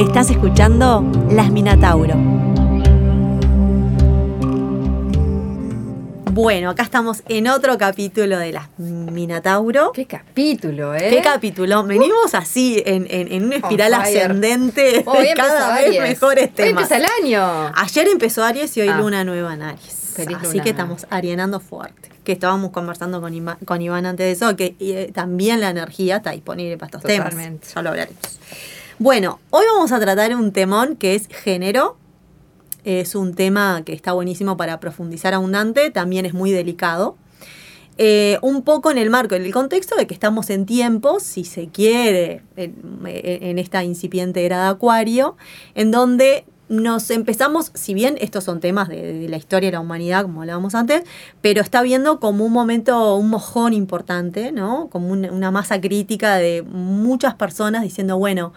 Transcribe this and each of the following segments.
Estás escuchando Las Minatauro. Bueno, acá estamos en otro capítulo de Las Minatauro. Qué capítulo, ¿eh? ¿Qué capítulo? Venimos así en, en- en una espiral ascendente de cada vez Aries. mejores Hoy temas. empieza el año. Ayer empezó Aries y hoy Ah. luna nueva en Aries. Feliz Así luna que estamos arianando fuerte. Que estábamos conversando con, Ima- con Iván antes de eso, que eh, también la energía está disponible para estos Totalmente. temas. Ya lo hablaremos. Bueno, hoy vamos a tratar un temón que es género. Es un tema que está buenísimo para profundizar abundante, también es muy delicado. Eh, un poco en el marco, en el contexto de que estamos en tiempos, si se quiere, en, esta incipiente era de Acuario, en donde nos empezamos, si bien estos son temas de, la historia de la humanidad, como hablábamos antes, pero está viendo como un momento, un mojón importante, ¿no? Como un- una masa crítica de muchas personas diciendo, bueno,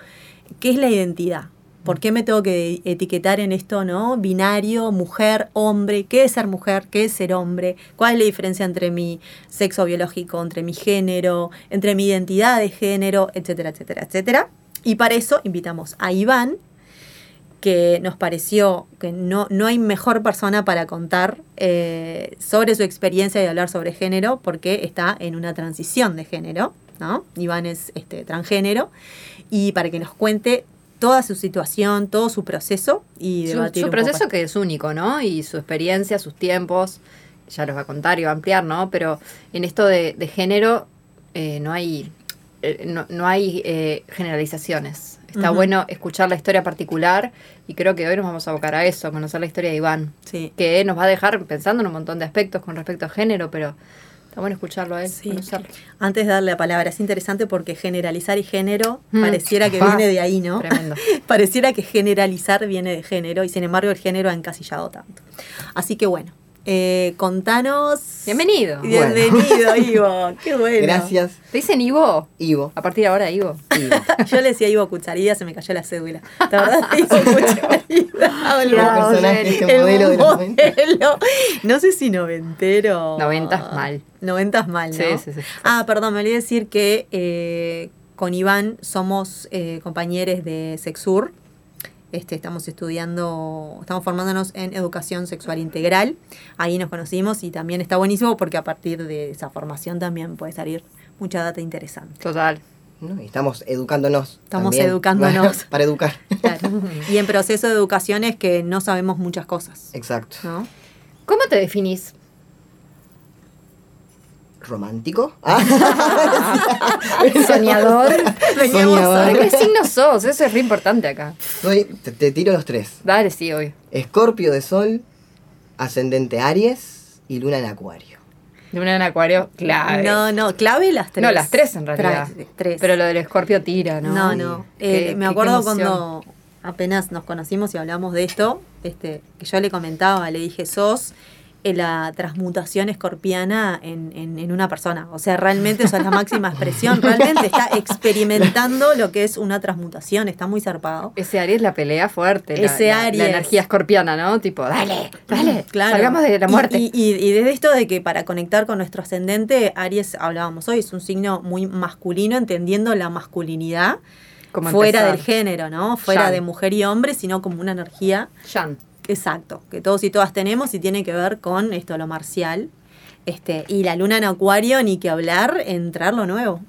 ¿qué es la identidad? ¿Por qué me tengo que etiquetar en esto, no? Binario, mujer, hombre. ¿Qué es ser mujer? ¿Qué es ser hombre? ¿Cuál es la diferencia entre mi sexo biológico, entre mi género, entre mi identidad de género, etcétera, etcétera, etcétera? Y para eso invitamos a Iván, que nos pareció que no, no hay mejor persona para contar eh, sobre su experiencia y hablar sobre género, porque está en una transición de género, ¿no? Iván es este, transgénero, y para que nos cuente toda su situación, todo su proceso y Su, debatir su un poco. proceso que es único, ¿no? Y su experiencia, sus tiempos, ya los va a contar y va a ampliar, ¿no? Pero en esto de, de género eh, no hay, eh, no, no hay eh, generalizaciones. Está bueno escuchar la historia particular y creo que hoy nos vamos a abocar a eso, a conocer la historia de Iván, Sí. que nos va a dejar pensando en un montón de aspectos con respecto a género, pero está bueno escucharlo a él, Sí. conocerlo. Antes de darle la palabra, es interesante porque generalizar y género Mm. pareciera que Ah, viene de ahí, ¿no? Tremendo. pareciera que generalizar viene de género y sin embargo el género ha encasillado tanto. Así que bueno, eh, contanos. Bienvenido. Bienvenido, Ivo. Qué bueno. Gracias, ¿Te dicen Ivo? Ivo. A partir de ahora, Ivo. Ivo. Yo le decía Ivo Cucharilla, se me cayó la cédula. ¿La verdad? Ivo Cucharilla. El personaje, este El modelo de los 90. modelo. No sé si noventero. Noventas mal. Noventas mal, ¿no? Sí, sí, sí. Ah, perdón, me olvidé decir que eh, con Iván somos eh, compañeros de Sexur. Este, estamos estudiando, estamos formándonos en educación sexual integral. Ahí nos conocimos y también está buenísimo porque a partir de esa formación también puede salir mucha data interesante. Total. ¿no? Y estamos educándonos. Estamos también, educándonos. Para educar. Claro. Y en proceso de educación es que no sabemos muchas cosas. Exacto. ¿no? ¿Cómo te definís? ¿Romántico? Soñador. Soñador. ¿De qué signo sos? Eso es re importante acá. soy, te, te tiro los tres. Dale, sí, hoy. Escorpio de Sol, Ascendente Aries y Luna en Acuario. Luna en acuario, clave. No, no, clave las tres. No, las tres en realidad. Tres, tres. Pero lo del escorpio tira, ¿no? No, no. Qué- Eh, me acuerdo cuando apenas nos conocimos y hablamos de esto, este, que yo le comentaba, le dije, sos la transmutación escorpiana en, en- en una persona. O sea, realmente esa es la máxima expresión. Realmente está experimentando lo que es una transmutación. Está muy zarpado. Ese Aries la pelea fuerte. la- Ese la, la Aries. energía escorpiana, ¿no? Tipo, dale, dale. Claro. Salgamos de la muerte. Y, y, y desde esto de que para conectar con nuestro ascendente, Aries, hablábamos hoy, es un signo muy masculino, entendiendo la masculinidad Como fuera empezar. del género, ¿no? Fuera de mujer y hombre, sino como una energía Jan. Exacto, que todos y todas tenemos y tiene que ver con esto, lo marcial. Este, y la luna en acuario, ni que hablar, en traer lo nuevo,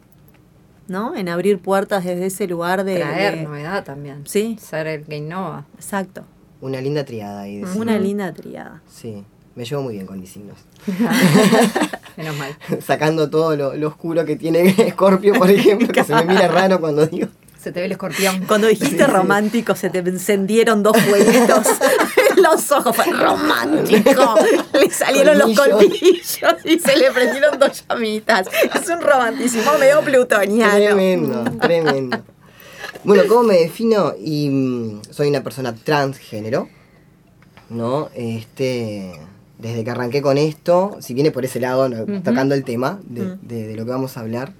¿no? En abrir puertas desde ese lugar de... Traer de- novedad también. Sí, Ser el que innova. exacto. Una linda triada ahí. de Una linda triada. Sí, me llevo muy bien con mis signos. Menos mal. Sacando todo lo, lo oscuro que tiene Escorpio, por ejemplo, que se me mira raro cuando digo. Se te ve el escorpión. Cuando dijiste romántico, se te encendieron dos fueguitos los ojos. Fue romántico. Le salieron los Colmillos. y se le prendieron dos llamitas. Es un romanticismo medio plutoniano. Tremendo, tremendo. Bueno, ¿cómo me defino? Y mm, soy una persona transgénero, ¿no? Este, desde que arranqué con esto, si viene por ese lado, tocando el tema de, Mm. de- de lo que vamos a hablar,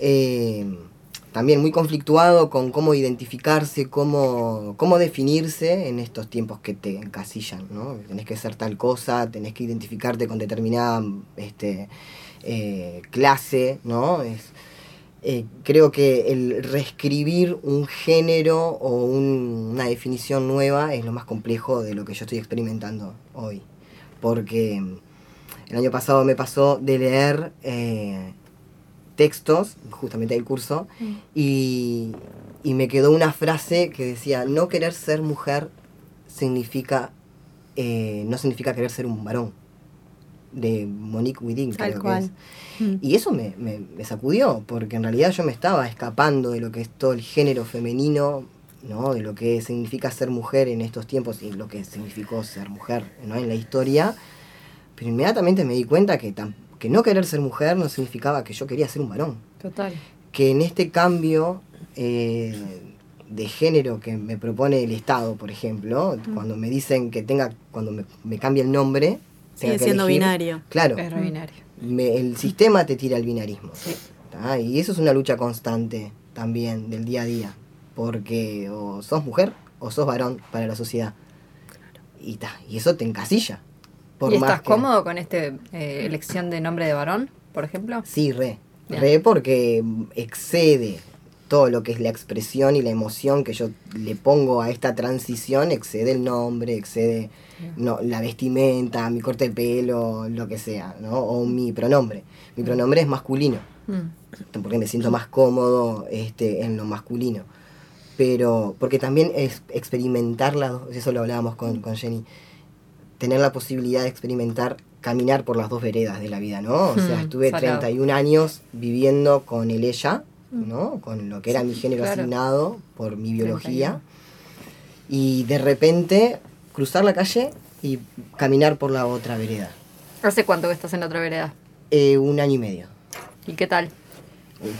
eh, también muy conflictuado con cómo identificarse, cómo, cómo definirse en estos tiempos que te encasillan, ¿no? Tenés que ser tal cosa, tenés que identificarte con determinada este, eh, clase, ¿no? Es, eh, creo que el reescribir un género o un- una definición nueva es lo más complejo de lo que yo estoy experimentando hoy. Porque mm, el año pasado me pasó de leer eh, textos, justamente del curso, y, y me quedó una frase que decía, no querer ser mujer significa, eh, no significa querer ser un varón, de Monique Wittin, Tal creo cual. que es. Mm. Y eso me, me- me sacudió, porque en realidad yo me estaba escapando de lo que es todo el género femenino, ¿no? De lo que significa ser mujer en estos tiempos y lo que significó ser mujer, ¿no? En la historia. Pero inmediatamente me di cuenta que, tam- que no querer ser mujer no significaba que yo quería ser un varón. Total. Que en este cambio eh, de género que me propone el Estado, por ejemplo, cuando me dicen que tenga, cuando me, me cambie el nombre, Sigue que siendo elegir, binario. Claro, Es re binario. me- el sistema te tira al binarismo. Sí. ¿tá? Y eso es una lucha constante también del día a día. Porque o sos mujer o sos varón para la sociedad. Y, ta, y eso te encasilla. Por ¿Y estás que- cómodo con esta elección de nombre de varón, por ejemplo? Sí, re. Bien. Re porque excede todo lo que es la expresión y la emoción que yo le pongo a esta transición, excede el nombre, excede no, la vestimenta, mi corte de pelo, lo que sea, ¿no? O mi pronombre. Mi pronombre es masculino. Mm. porque me siento más cómodo este, en lo masculino. Pero, porque también es experimentar las dos, eso lo hablábamos con, con Jenny, tener la posibilidad de experimentar caminar por las dos veredas de la vida, ¿no? O sea, Hmm, estuve salado. 31 años viviendo con el ella, ¿no? Con lo que era mi género claro. asignado por mi biología. Y de repente cruzar la calle y caminar por la otra vereda. ¿Hace cuánto que estás en la otra vereda? Eh, un año y medio. ¿Y qué tal?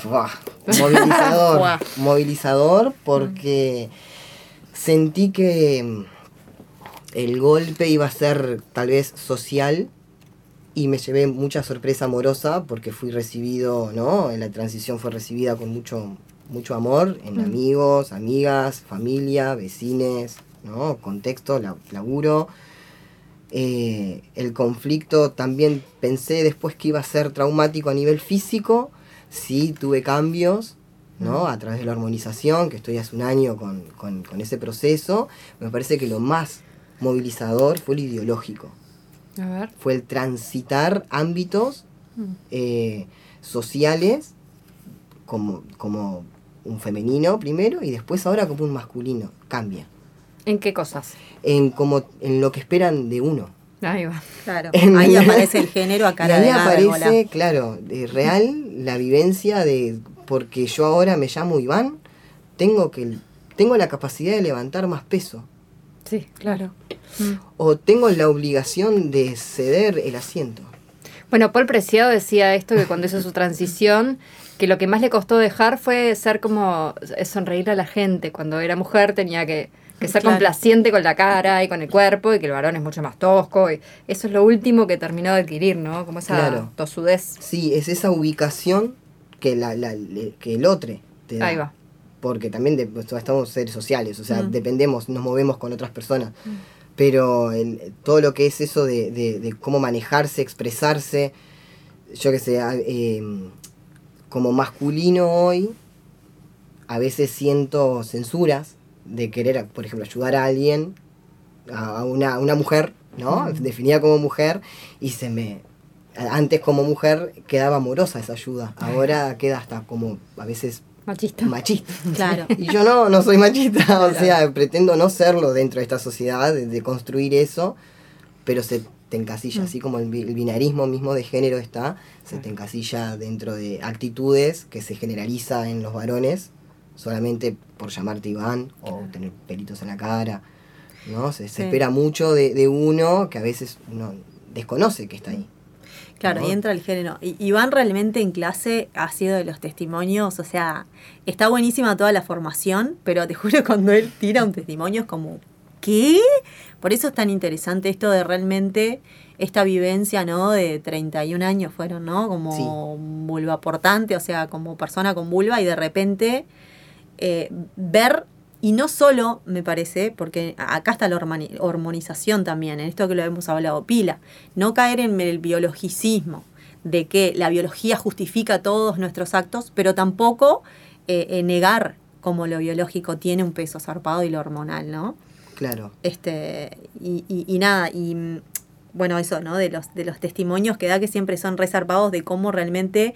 Buah, movilizador. Movilizador porque sentí que mm, el golpe iba a ser tal vez social y me llevé mucha sorpresa amorosa porque fui recibido, ¿no? En la transición fue recibida con mucho, mucho amor en amigos, amigas, familia, vecines, ¿no? Contexto, la- laburo. Eh, el conflicto también pensé después que iba a ser traumático a nivel físico. Sí, tuve cambios, ¿no? A través de la hormonización, que estoy hace un año con, con- con ese proceso. Me parece que lo más movilizador fue lo ideológico. A ver. Fue el transitar ámbitos eh, sociales como, como un femenino primero y después ahora como un masculino. Cambia. ¿En qué cosas? En, como, en lo que esperan de uno. Ahí va. Claro. En- Ahí aparece el género a Y cara ahí de aparece, claro, de real la vivencia de porque yo ahora me llamo Iván, tengo que tengo la capacidad de levantar más peso Sí, claro. O tengo la obligación de ceder el asiento. Bueno, Paul Preciado decía esto que cuando hizo su transición, que lo que más le costó dejar fue ser como sonreír a la gente. Cuando era mujer tenía que, que ser Claro. complaciente con la cara y con el cuerpo y que el varón es mucho más tosco. Y eso es lo último que terminó de adquirir, ¿no? Como esa Claro. tosudez. Sí, es esa ubicación que la, que el otro te da. Ahí va. Porque también de- pues, estamos seres sociales, o sea, Mm. dependemos, nos movemos con otras personas. Pero el- todo lo que es eso de, de- de cómo manejarse, expresarse, yo que sé, eh, como masculino hoy, a veces siento censuras de querer, por ejemplo, ayudar a alguien, a una, a una mujer, ¿no? Definida como mujer, y se me... Antes como mujer quedaba amorosa esa ayuda, ahora queda hasta como a veces Machista. machista. Claro. Y yo no, no soy machista, o sea, pretendo no serlo dentro de esta sociedad, de, de construir eso, pero se te encasilla, así como el, bi- el binarismo mismo de género está, se te encasilla dentro de actitudes que se generaliza en los varones, solamente por llamarte Iván o tener pelitos en la cara, ¿no? Se, se Sí. espera mucho de, de uno que a veces uno desconoce que está ahí. Claro, ¿no? y entra el género. Y Iván realmente en clase ha sido de los testimonios, o sea, está buenísima toda la formación, pero te juro cuando él tira un testimonio es como, ¿qué? Por eso es tan interesante esto de realmente esta vivencia, ¿no? De 31 años fueron, ¿no? Como vulva portante, o sea, como persona con vulva y de repente eh, ver, y no solo, me parece, porque acá está la hormoni- hormonización también, en esto que lo hemos hablado, pila, no caer en el biologicismo, de que la biología justifica todos nuestros actos, pero tampoco eh, eh, negar como lo biológico tiene un peso zarpado y lo hormonal, ¿no? Claro. Este, y, y- y nada, y mm, bueno, eso, ¿no? De los, de los testimonios que da que siempre son resarpados de cómo realmente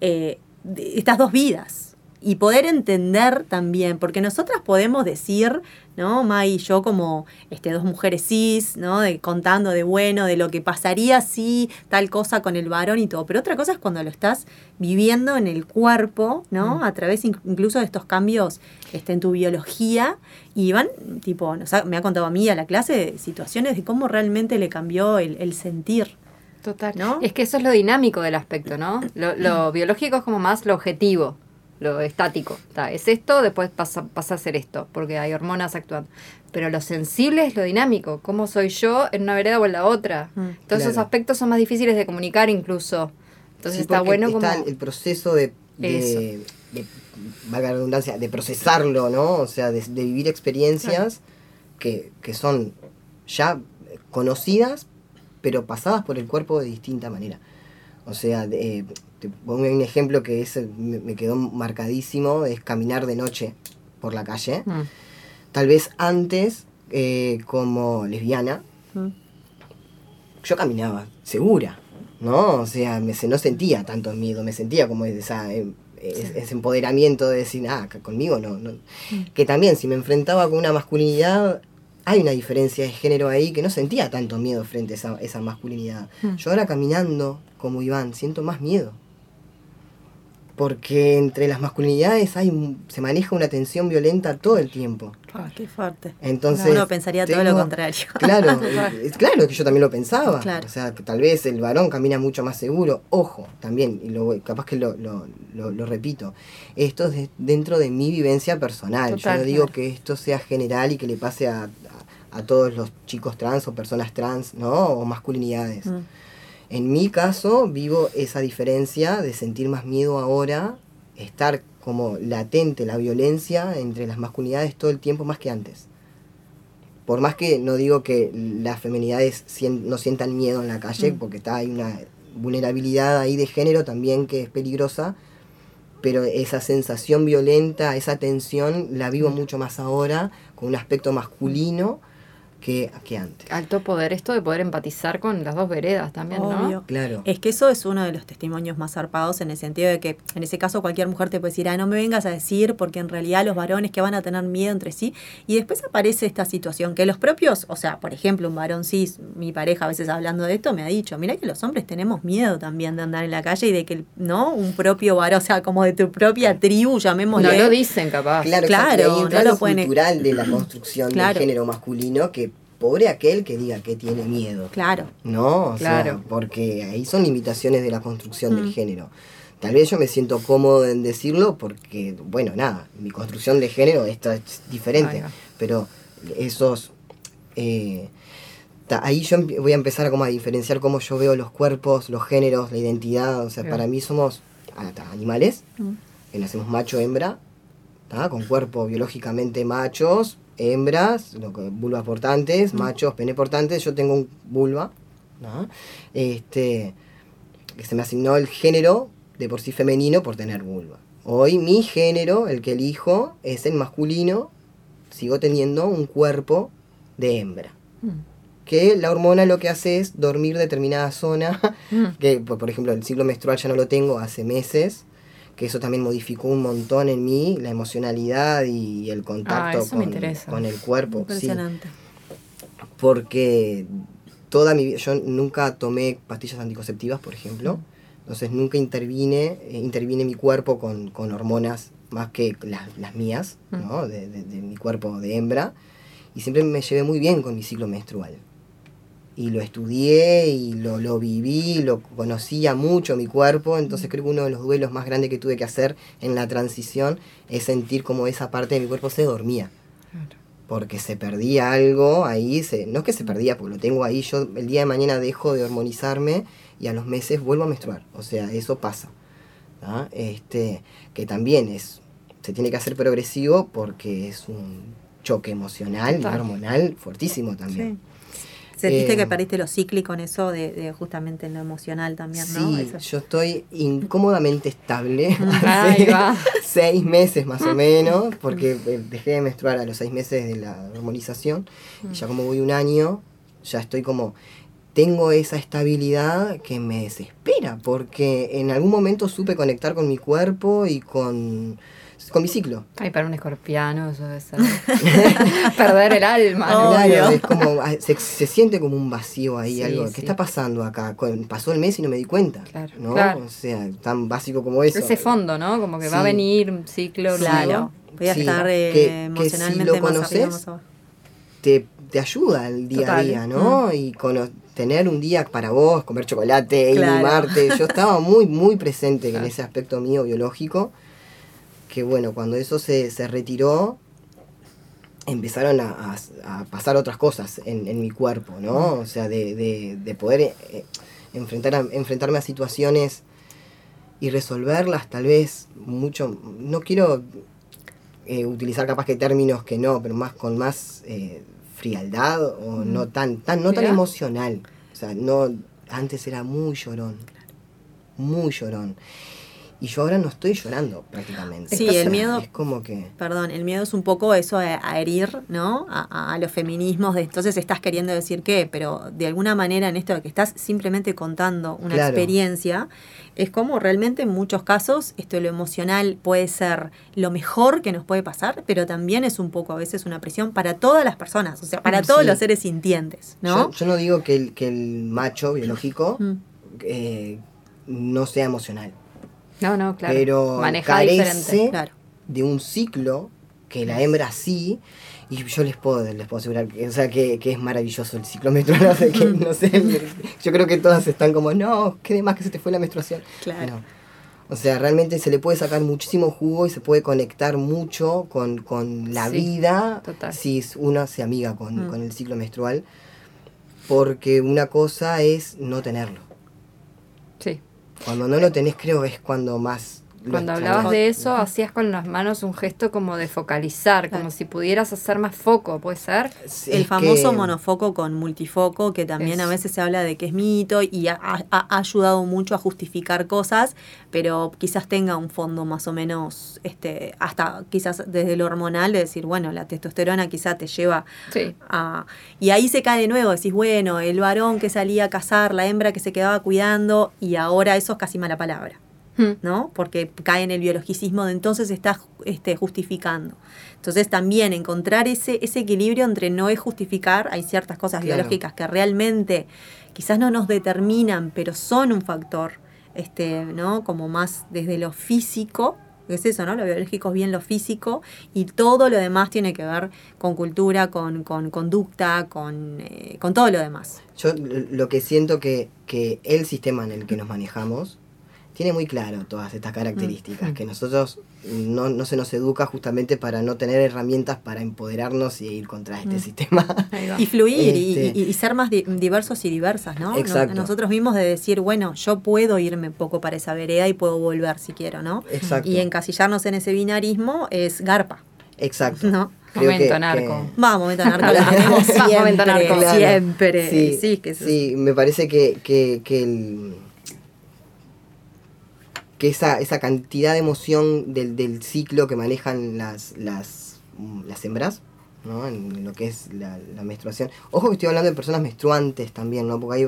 eh, de estas dos vidas. Y poder entender también, porque nosotras podemos decir, ¿no? Mai y yo como este, dos mujeres cis, ¿no? De, contando de bueno, de lo que pasaría si tal cosa con el varón y todo. Pero otra cosa es cuando lo estás viviendo en el cuerpo, ¿no? A través inc- incluso de estos cambios este, en tu biología. Y van, tipo, nos ha- me ha contado a mí a la clase situaciones de cómo realmente le cambió el, el sentir. Total. ¿No? Es que eso es lo dinámico del aspecto, ¿no? Lo, lo biológico es como más lo objetivo, lo estático. Está, es esto, después pasa, pasa a ser esto, porque hay hormonas actuando. Pero lo sensible es lo dinámico. ¿Cómo soy yo en una vereda o en la otra? Mm, Todos esos aspectos son más difíciles de comunicar incluso. Entonces Sí, está bueno como... está el proceso de, de, de- valga la redundancia, de procesarlo, ¿no? O sea, de, de vivir experiencias que, que son ya conocidas, pero pasadas por el cuerpo de distinta manera. O sea, eh, te pongo un ejemplo que es, me, me quedó marcadísimo, es caminar de noche por la calle. Mm. Tal vez antes, eh, como lesbiana, Mm. yo caminaba segura, ¿no? O sea, me, se- no sentía tanto miedo, me sentía como esa, eh, es- ese empoderamiento de decir, ah, conmigo no, no. Que también, si me enfrentaba con una masculinidad, hay una diferencia de género ahí que no sentía tanto miedo frente a esa, esa masculinidad. Mm. Yo ahora caminando como Iván, siento más miedo. Porque entre las masculinidades hay, se maneja una tensión violenta todo el tiempo. Ah, qué fuerte. Entonces, Uno pensaría todo lo contrario. Claro, eh, claro que yo también lo pensaba. Claro. O sea, que tal vez el varón camina mucho más seguro. Ojo, también, y lo, capaz que lo, lo, lo- lo repito, esto es de- dentro de mi vivencia personal. Total, yo no digo claro. que esto sea general y que le pase a, a- a todos los chicos trans o personas trans, ¿no? O masculinidades. Mm. En mi caso, vivo esa diferencia de sentir más miedo ahora, estar como latente la violencia entre las masculinidades todo el tiempo más que antes. Por más que no digo que las feminidades no sientan miedo en la calle, Mm. porque está hay una vulnerabilidad ahí de género también que es peligrosa, pero esa sensación violenta, esa tensión, la vivo mucho más ahora, con un aspecto masculino que, que antes. Alto poder esto de poder empatizar con las dos veredas también, ¿no? Obvio. Claro. Es que eso es uno de los testimonios más zarpados en el sentido de que en ese caso cualquier mujer te puede decir, ah, no me vengas a decir porque en realidad los varones que van a tener miedo entre sí y después aparece esta situación que los propios, o sea, por ejemplo, un varón cis, mi pareja a veces hablando de esto me ha dicho, mira que los hombres tenemos miedo también de andar en la calle y de que, ¿no? Un propio varón, o sea, como de tu propia tribu, llamémosle. No lo dicen capaz. Claro, Claro, no lo lo pueden- cultural de la construcción Claro. del género masculino, que pobre aquel que diga que tiene miedo. Claro. No, o sea, Claro. porque ahí son limitaciones de la construcción Mm. del género. Tal vez yo me siento cómodo en decirlo porque, bueno, nada, mi construcción de género esto es diferente, pero esos... eh, ta- ahí yo voy a empezar a, como a diferenciar cómo yo veo los cuerpos, los géneros, la identidad, o sea, para mí somos ah, ta, animales, Mm. que nacemos macho, hembra, con cuerpo biológicamente machos, hembras, lo que- vulvas portantes, machos, pene portantes, yo tengo un vulva, ¿no? este, que se me asignó el género de por sí femenino por tener vulva. Hoy mi género, el que elijo, es el masculino, sigo teniendo un cuerpo de hembra. Mm. Que la hormona lo que hace es dormir determinada zona Mm. que por por ejemplo el ciclo menstrual ya no lo tengo hace meses, que eso también modificó un montón en mí, la emocionalidad y el contacto Ah, me con, el cuerpo. sí. Porque toda mi vida, yo nunca tomé pastillas anticonceptivas, por ejemplo, entonces nunca intervine, eh, intervine mi cuerpo con, con hormonas más que las, las mías, ¿no? de, de- de mi cuerpo de hembra, y siempre me llevé muy bien con mi ciclo menstrual. Y lo estudié y lo, lo viví, lo conocía mucho mi cuerpo, entonces creo que uno de los duelos más grandes que tuve que hacer en la transición es sentir como esa parte de mi cuerpo se dormía porque se perdía algo ahí, se, no es que se perdía, porque lo tengo ahí, yo el día de mañana dejo de hormonizarme y a los meses vuelvo a menstruar, o sea, eso pasa. ¿tá? Este, que también es, se tiene que hacer progresivo porque es un choque emocional y hormonal fuertísimo también. Sentiste Eh, que perdiste lo cíclico en eso de, de justamente en lo emocional también, ¿no? Sí, Eso. yo estoy incómodamente estable hace va. seis meses más o menos, porque eh, dejé de menstruar a los seis meses de la hormonización, y ya como voy un año, ya estoy como, tengo esa estabilidad que me desespera, porque en algún momento supe conectar con mi cuerpo y con, con mi ciclo. Ay, para un escorpiano eso debe ser perder el alma. Claro, es como, se, se siente como un vacío ahí, Sí, algo. sí. ¿Qué está pasando acá? Con- Pasó el mes y no me di cuenta. Claro, ¿no? claro. O sea, tan básico como eso. Ese fondo, ¿no? Como que va a venir un ciclo Claro. Voy a Sí, estar eh, que- que si emocionalmente lo más arriba, conoces, más abajo. te, te ayuda el día Total. a día, ¿no? Y cono- tener un día para vos, comer chocolate, Claro. mimarte. Yo estaba muy, muy presente en ese aspecto mío biológico. Que bueno, cuando eso se, se retiró, empezaron a, a- a pasar otras cosas en, en mi cuerpo, ¿no? O sea, de, de- de poder eh, enfrentar a- enfrentarme a situaciones y resolverlas tal vez mucho... No quiero eh, utilizar capaz que términos que no, pero más con más eh, frialdad o no tan, tan, no tan emocional. O sea, no, antes era muy llorón, muy llorón. Y yo ahora no estoy llorando prácticamente. Sí, el miedo- Es como que... Perdón, el miedo es un poco eso a, a herir, ¿no? A, a- los feminismos, de entonces estás queriendo decir qué, pero de alguna manera en esto de que estás simplemente contando una Claro. experiencia, es como realmente en muchos casos esto lo emocional puede ser lo mejor que nos puede pasar, pero también es un poco a veces una presión para todas las personas, o sea, para Mm, todos los seres sintientes, ¿no? Yo, yo no digo que el, que el macho biológico Mm. eh, no sea emocional, No, no, claro. pero Maneja carece diferente. Claro. de un ciclo que la hembra sí. Y yo les puedo, les puedo asegurar que, o sea, que, que es maravilloso el ciclo menstrual. que, no sé, yo creo que todas están como, no, qué de más que se te fue la menstruación. Claro. No. O sea, realmente se le puede sacar muchísimo jugo y se puede conectar mucho con, con la Sí, vida total. si es- uno se amiga con, Mm. con el ciclo menstrual. Porque una cosa es no tenerlo. Sí. Cuando no lo tenés, creo es cuando más... Cuando hablabas de eso, hacías con las manos un gesto como de focalizar, como si pudieras hacer más foco, ¿puede ser? El que- famoso monofoco con multifoco, que también a Es- veces se habla de que es mito y ha, ha- ha ayudado mucho a justificar cosas, pero quizás tenga un fondo más o menos, este, hasta quizás desde lo hormonal, de decir, bueno, la testosterona quizás te lleva Sí. a... Y ahí se cae de nuevo, decís, bueno, el varón que salía a cazar, la hembra que se quedaba cuidando, y ahora eso es casi mala palabra. Hmm. ¿no? Porque cae en el biologicismo de entonces está este, justificando. Entonces también encontrar ese, ese equilibrio entre no es justificar, hay ciertas cosas Claro. biológicas que realmente quizás no nos determinan, pero son un factor, este, ¿no? Como más desde lo físico, es eso, ¿no? Lo biológico es bien lo físico y todo lo demás tiene que ver con cultura, con, con conducta, con, eh, con todo lo demás. Yo l- lo que siento que, que el sistema en el que nos manejamos tiene muy claro todas estas características, Mm. que nosotros no, no se nos educa justamente para no tener herramientas para empoderarnos y ir contra este Mm. sistema. Va. Y fluir y- Este- y, y ser más di- diversos y diversas, ¿no? Exacto. Nosotros mismos de decir, bueno, yo puedo irme un poco para esa vereda y puedo volver si quiero, ¿no? Exacto. Y encasillarnos en ese binarismo es garpa, Exacto. ¿no? Creo Momento que- narco. Vamos, momento narco, Vamos, momento siempre, narco. Claro. siempre. Sí, Sí, que eso es- sí, me parece que, que, que el- que esa, esa cantidad de emoción del, del ciclo que manejan las, las, mm, las hembras, ¿no? En lo que es la, la menstruación. Ojo que estoy hablando de personas menstruantes también, ¿no? Porque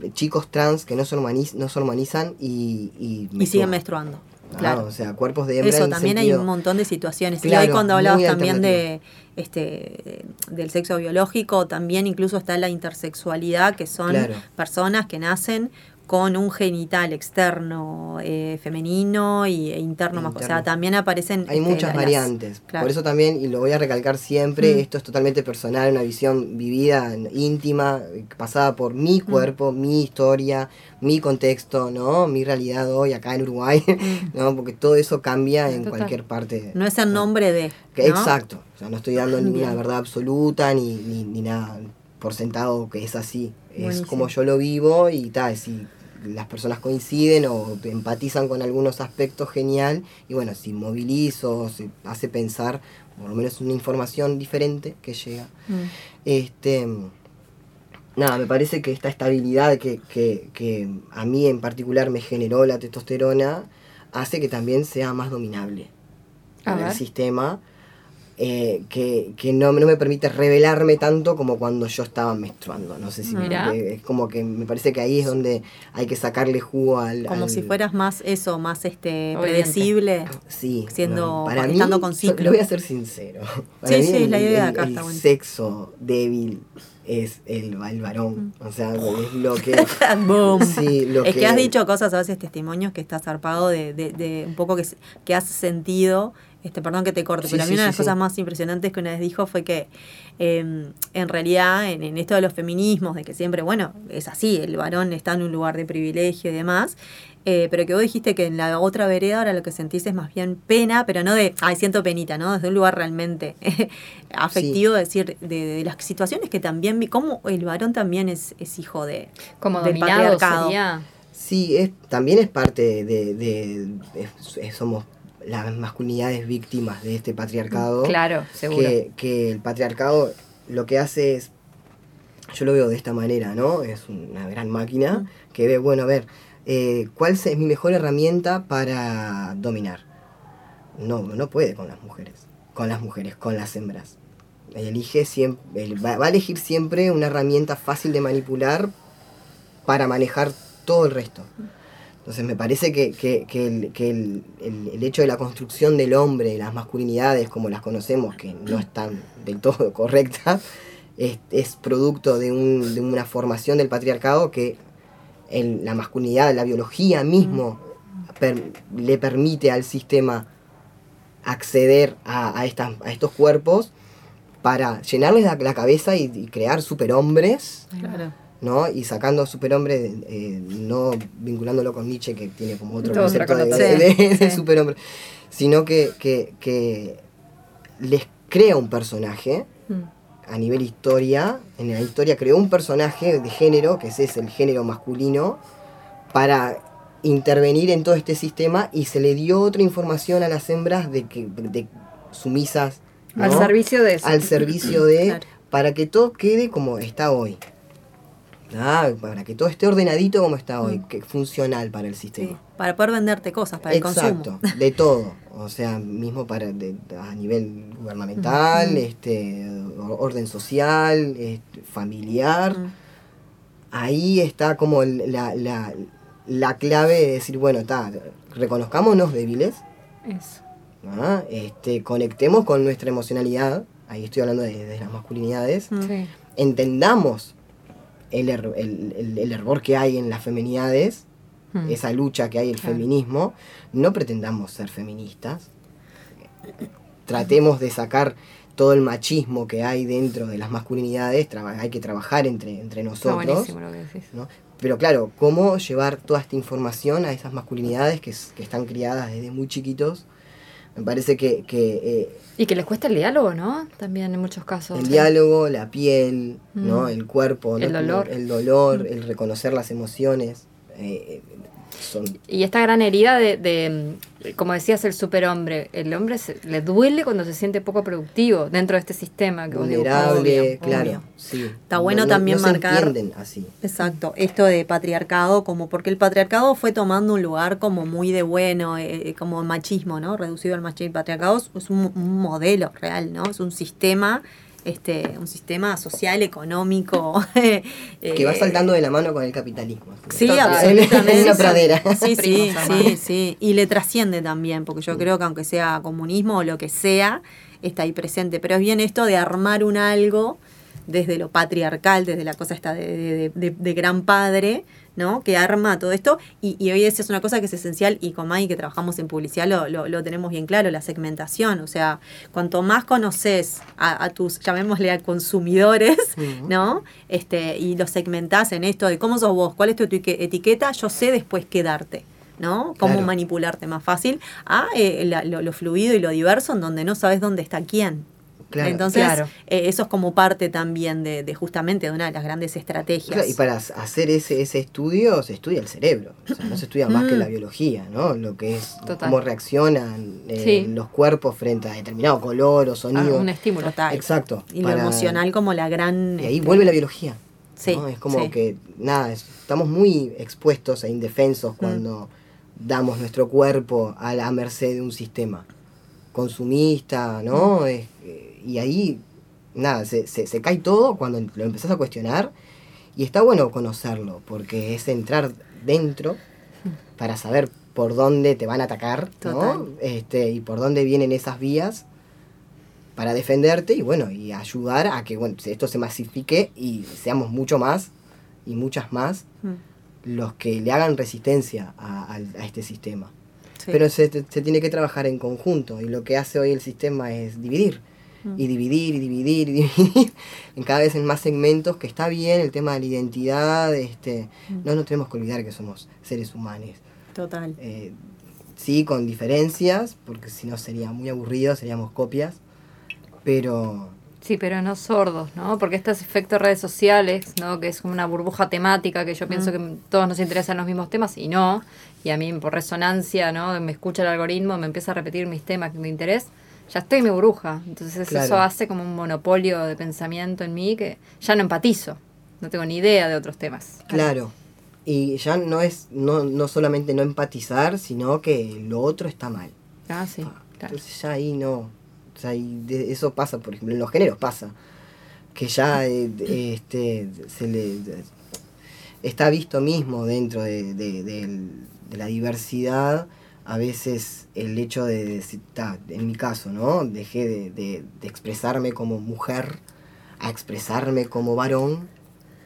hay chicos trans que no se, hormoniz- no se hormonizan y... Y, Y siguen menstruan. menstruando. Ah, Claro. o sea, cuerpos de hembra Eso también hay un montón de situaciones. y hoy cuando hablabas también de este del sexo biológico, también incluso está la intersexualidad, que son Claro. personas que nacen con un genital externo eh, femenino y, e interno, más O sea, Interno. también aparecen. Hay este, muchas las- variantes. claro. Por eso también, y lo voy a recalcar siempre, Mm. esto es totalmente personal, una visión vivida, íntima, pasada por mi Mm. cuerpo, mi historia, mi contexto, ¿no? Mi realidad hoy acá en Uruguay, Mm. ¿no? Porque todo eso cambia en Total. cualquier parte. No es en nombre de. Exacto. O sea, no estoy dando ninguna verdad absoluta ni, ni, ni nada por sentado que es así. Es como yo lo vivo y tal, si las personas coinciden o empatizan con algunos aspectos, genial. Y bueno, si movilizo, si hace pensar, por lo menos una información diferente que llega. Mm. Este, nada, me parece que esta estabilidad que, que, que a mí en particular me generó la testosterona hace que también sea más dominable en el sistema. Eh, que, que no, no me permite revelarme tanto como cuando yo estaba menstruando. No sé si me- Mirá. es como que me parece que ahí es donde hay que sacarle jugo al. Como al- si fueras más eso, más este predecible. Sí, siendo- para mí, estando con yo ciclo. le voy a ser sincero. Para Sí, mí sí, el, la idea el- acá el está buena. sexo débil es el, el varón. Mm. O sea, es lo que. Boom. sí, lo es que, has dicho cosas a veces, testimonios, que estás zarpado de, de, de un poco que, que has sentido. Este, perdón que te corte, Sí, pero a mí sí, una de las sí. cosas más impresionantes que una vez dijo fue que eh, en realidad en, en esto de los feminismos, de que siempre, bueno, es así, el varón está en un lugar de privilegio y demás, eh, pero que vos dijiste que en la otra vereda ahora lo que sentís es más bien pena, pero no de, ay, siento penita, ¿no? Desde un lugar realmente afectivo, decir, de, de las situaciones que también vi, cómo el varón también es, es hijo de, Como del dominado patriarcado. sería. Sí, es, también es parte de. de- es- es- somos las masculinidades víctimas de este patriarcado. Claro, seguro. que, que el patriarcado lo que hace es, yo lo veo de esta manera, ¿no? Es una gran máquina que ve, bueno, a ver, eh, ¿cuál es mi mejor herramienta para dominar? No, no puede con las mujeres, con las mujeres, con las hembras. Elige siempre, va, a elegir siempre una herramienta fácil de manipular para manejar todo el resto. Entonces me parece que, que- el, hecho de la construcción del hombre, las masculinidades como las conocemos, que no están del todo correctas, es, producto de una formación del patriarcado que el- la masculinidad, la biología mismo, per- le permite al sistema acceder a, a estas, a estos cuerpos para llenarles la, la cabeza y, y crear superhombres Claro. ¿no? Y sacando a superhombre, eh, no vinculándolo con Nietzsche, que tiene como otro concepto de, de- de Sí, superhombre, sino que, que, que les crea un personaje. A nivel historia. En la historia creó un personaje de género, que ese es el género masculino, para intervenir en todo este sistema y se le dio otra información a las hembras de que de sumisas Al servicio de eso. al servicio de Claro. para que todo quede como está hoy. Ah, para que todo esté ordenadito como está hoy, Mm. que funcional para el Sí, sistema. para poder venderte cosas, para el Exacto, consumo. de todo. O sea, mismo para de- a nivel gubernamental, este orden social, este, familiar. Ahí está como el- la, la, la clave de decir, bueno, está, reconozcámonos débiles, Eso. este, conectemos con nuestra emocionalidad, ahí estoy hablando de, de las masculinidades, entendamos el, her- el, el- el hervor que hay en las feminidades, Mm. esa lucha que hay, el Claro. feminismo, no pretendamos ser feministas, tratemos de sacar todo el machismo que hay dentro de las masculinidades, hay que trabajar entre, entre nosotros. buenísimo lo que decís. ¿no? Pero claro, ¿cómo llevar toda esta información a esas masculinidades que, que están criadas desde muy chiquitos? Me parece que, que, eh, Y que les cuesta el diálogo, ¿no? También en muchos casos. el diálogo, la piel, ¿no? Mm. el cuerpo, ¿no? El dolor. el, dolor el reconocer las emociones, eh, eh, son Y esta gran herida de, de, como decías, el superhombre. El hombre se- le duele cuando se siente poco productivo dentro de este sistema que vulnerable, obvio, claro. obvio. Sí. Está bueno No- también no se marcar- entienden así. Exacto, esto de patriarcado, como porque el patriarcado fue tomando un lugar como muy de bueno, eh, como machismo, ¿no? Reducido al machismo. El patriarcado es- es un, un modelo real, ¿no? Es un sistema, este, un sistema social, económico. eh, Que va saltando de la mano con el capitalismo. Sí, absolutamente. En una pradera. Sí, sí, sí. Y le trasciende también, porque yo creo que aunque sea comunismo o lo que sea, está ahí presente. Pero es bien esto de armar un algo desde lo patriarcal, desde la cosa esta de, de- de- de gran padre, ¿no? Que arma todo esto. Y, y hoy esa es una cosa que es esencial y con Mai que trabajamos en publicidad lo, lo- lo tenemos bien claro, la segmentación. O sea, cuanto más conoces a, a tus, llamémosle a consumidores. ¿no? Este, y los segmentás en esto de cómo sos vos, cuál es tu etique- etiqueta, yo sé después qué darte. ¿no? Cómo Claro. manipularte más fácil a eh, la- lo, lo fluido y lo diverso en donde no sabes dónde está quién. Claro. Entonces, Claro. eh, eso es como parte también de, de justamente de una de las grandes estrategias. Claro, y para hacer ese, ese estudio se estudia el cerebro, o sea, no se estudia más que Mm. la biología, ¿no? Lo que es Total. cómo reaccionan eh, Sí. los cuerpos frente a determinado color o Ah, sonido. un estímulo. Total. Exacto. Y lo emocional como la gran... Y ahí este, vuelve la biología. Sí, ¿no? Es como sí. que, nada, es- estamos muy expuestos e indefensos cuando damos nuestro cuerpo a la merced de un sistema consumista, ¿no? Es- eh, y ahí, nada, se, se, se cae todo cuando lo empezás a cuestionar. Y está bueno conocerlo, porque es entrar dentro para saber por dónde te van a atacar, ¿no? Este, y por dónde vienen esas vías para defenderte y bueno, y ayudar a que bueno, esto se masifique y seamos mucho más y muchas más Mm, los que le hagan resistencia a, al- a este sistema. sí. Pero se, se tiene que trabajar en conjunto y lo que hace hoy el sistema es dividir. Mm. Y dividir y dividir y dividir en cada vez en más segmentos, que está bien el tema de la identidad, este, Mm. no nos tenemos que olvidar que somos seres humanos. Total. Eh, sí, con diferencias, porque si no sería muy aburrido, seríamos copias, pero Sí, pero no sordos, ¿no? Porque estos efectos redes sociales, ¿no? Que es como una burbuja temática que yo pienso Mm. que todos nos interesan los mismos temas y no. Y a mí por resonancia, ¿no? Me escucha el algoritmo, me empieza a repetir mis temas de interés. Ya estoy en mi burbuja. Entonces Claro. eso hace como un monopolio de pensamiento en mí que ya no empatizo. No tengo ni idea de otros temas. claro. Y ya no es no, no solamente no empatizar, sino que lo otro está mal. Ah, sí, Ah, claro. Entonces ya ahí no. O sea, y de- eso pasa, por ejemplo, en los géneros pasa. Que ya eh, este, se le. está visto mismo dentro de, de la diversidad. A veces el hecho de, decir, ta, en mi caso, ¿no? Dejé de, de- de expresarme como mujer a expresarme como varón.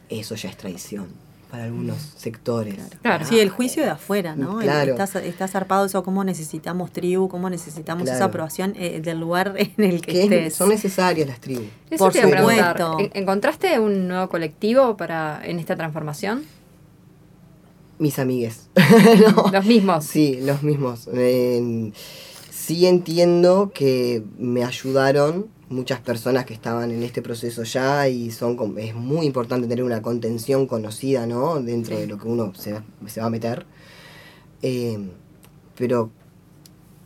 Eso ya es traición para algunos sectores. Claro. Sí, el juicio de afuera, ¿no? Claro. Está, está zarpado eso, cómo necesitamos tribu, cómo necesitamos esa aprobación eh, del lugar en el que Que es- estés. son necesarias las tribus. Eso Por supuesto. ¿En- ¿Encontraste un nuevo colectivo para en esta transformación? Mis amigues. Los mismos. Sí, los mismos. Eh, sí entiendo que me ayudaron muchas personas que estaban en este proceso ya y son es muy importante tener una contención conocida, ¿no? Dentro de lo que uno se, va- se va a meter. Eh, pero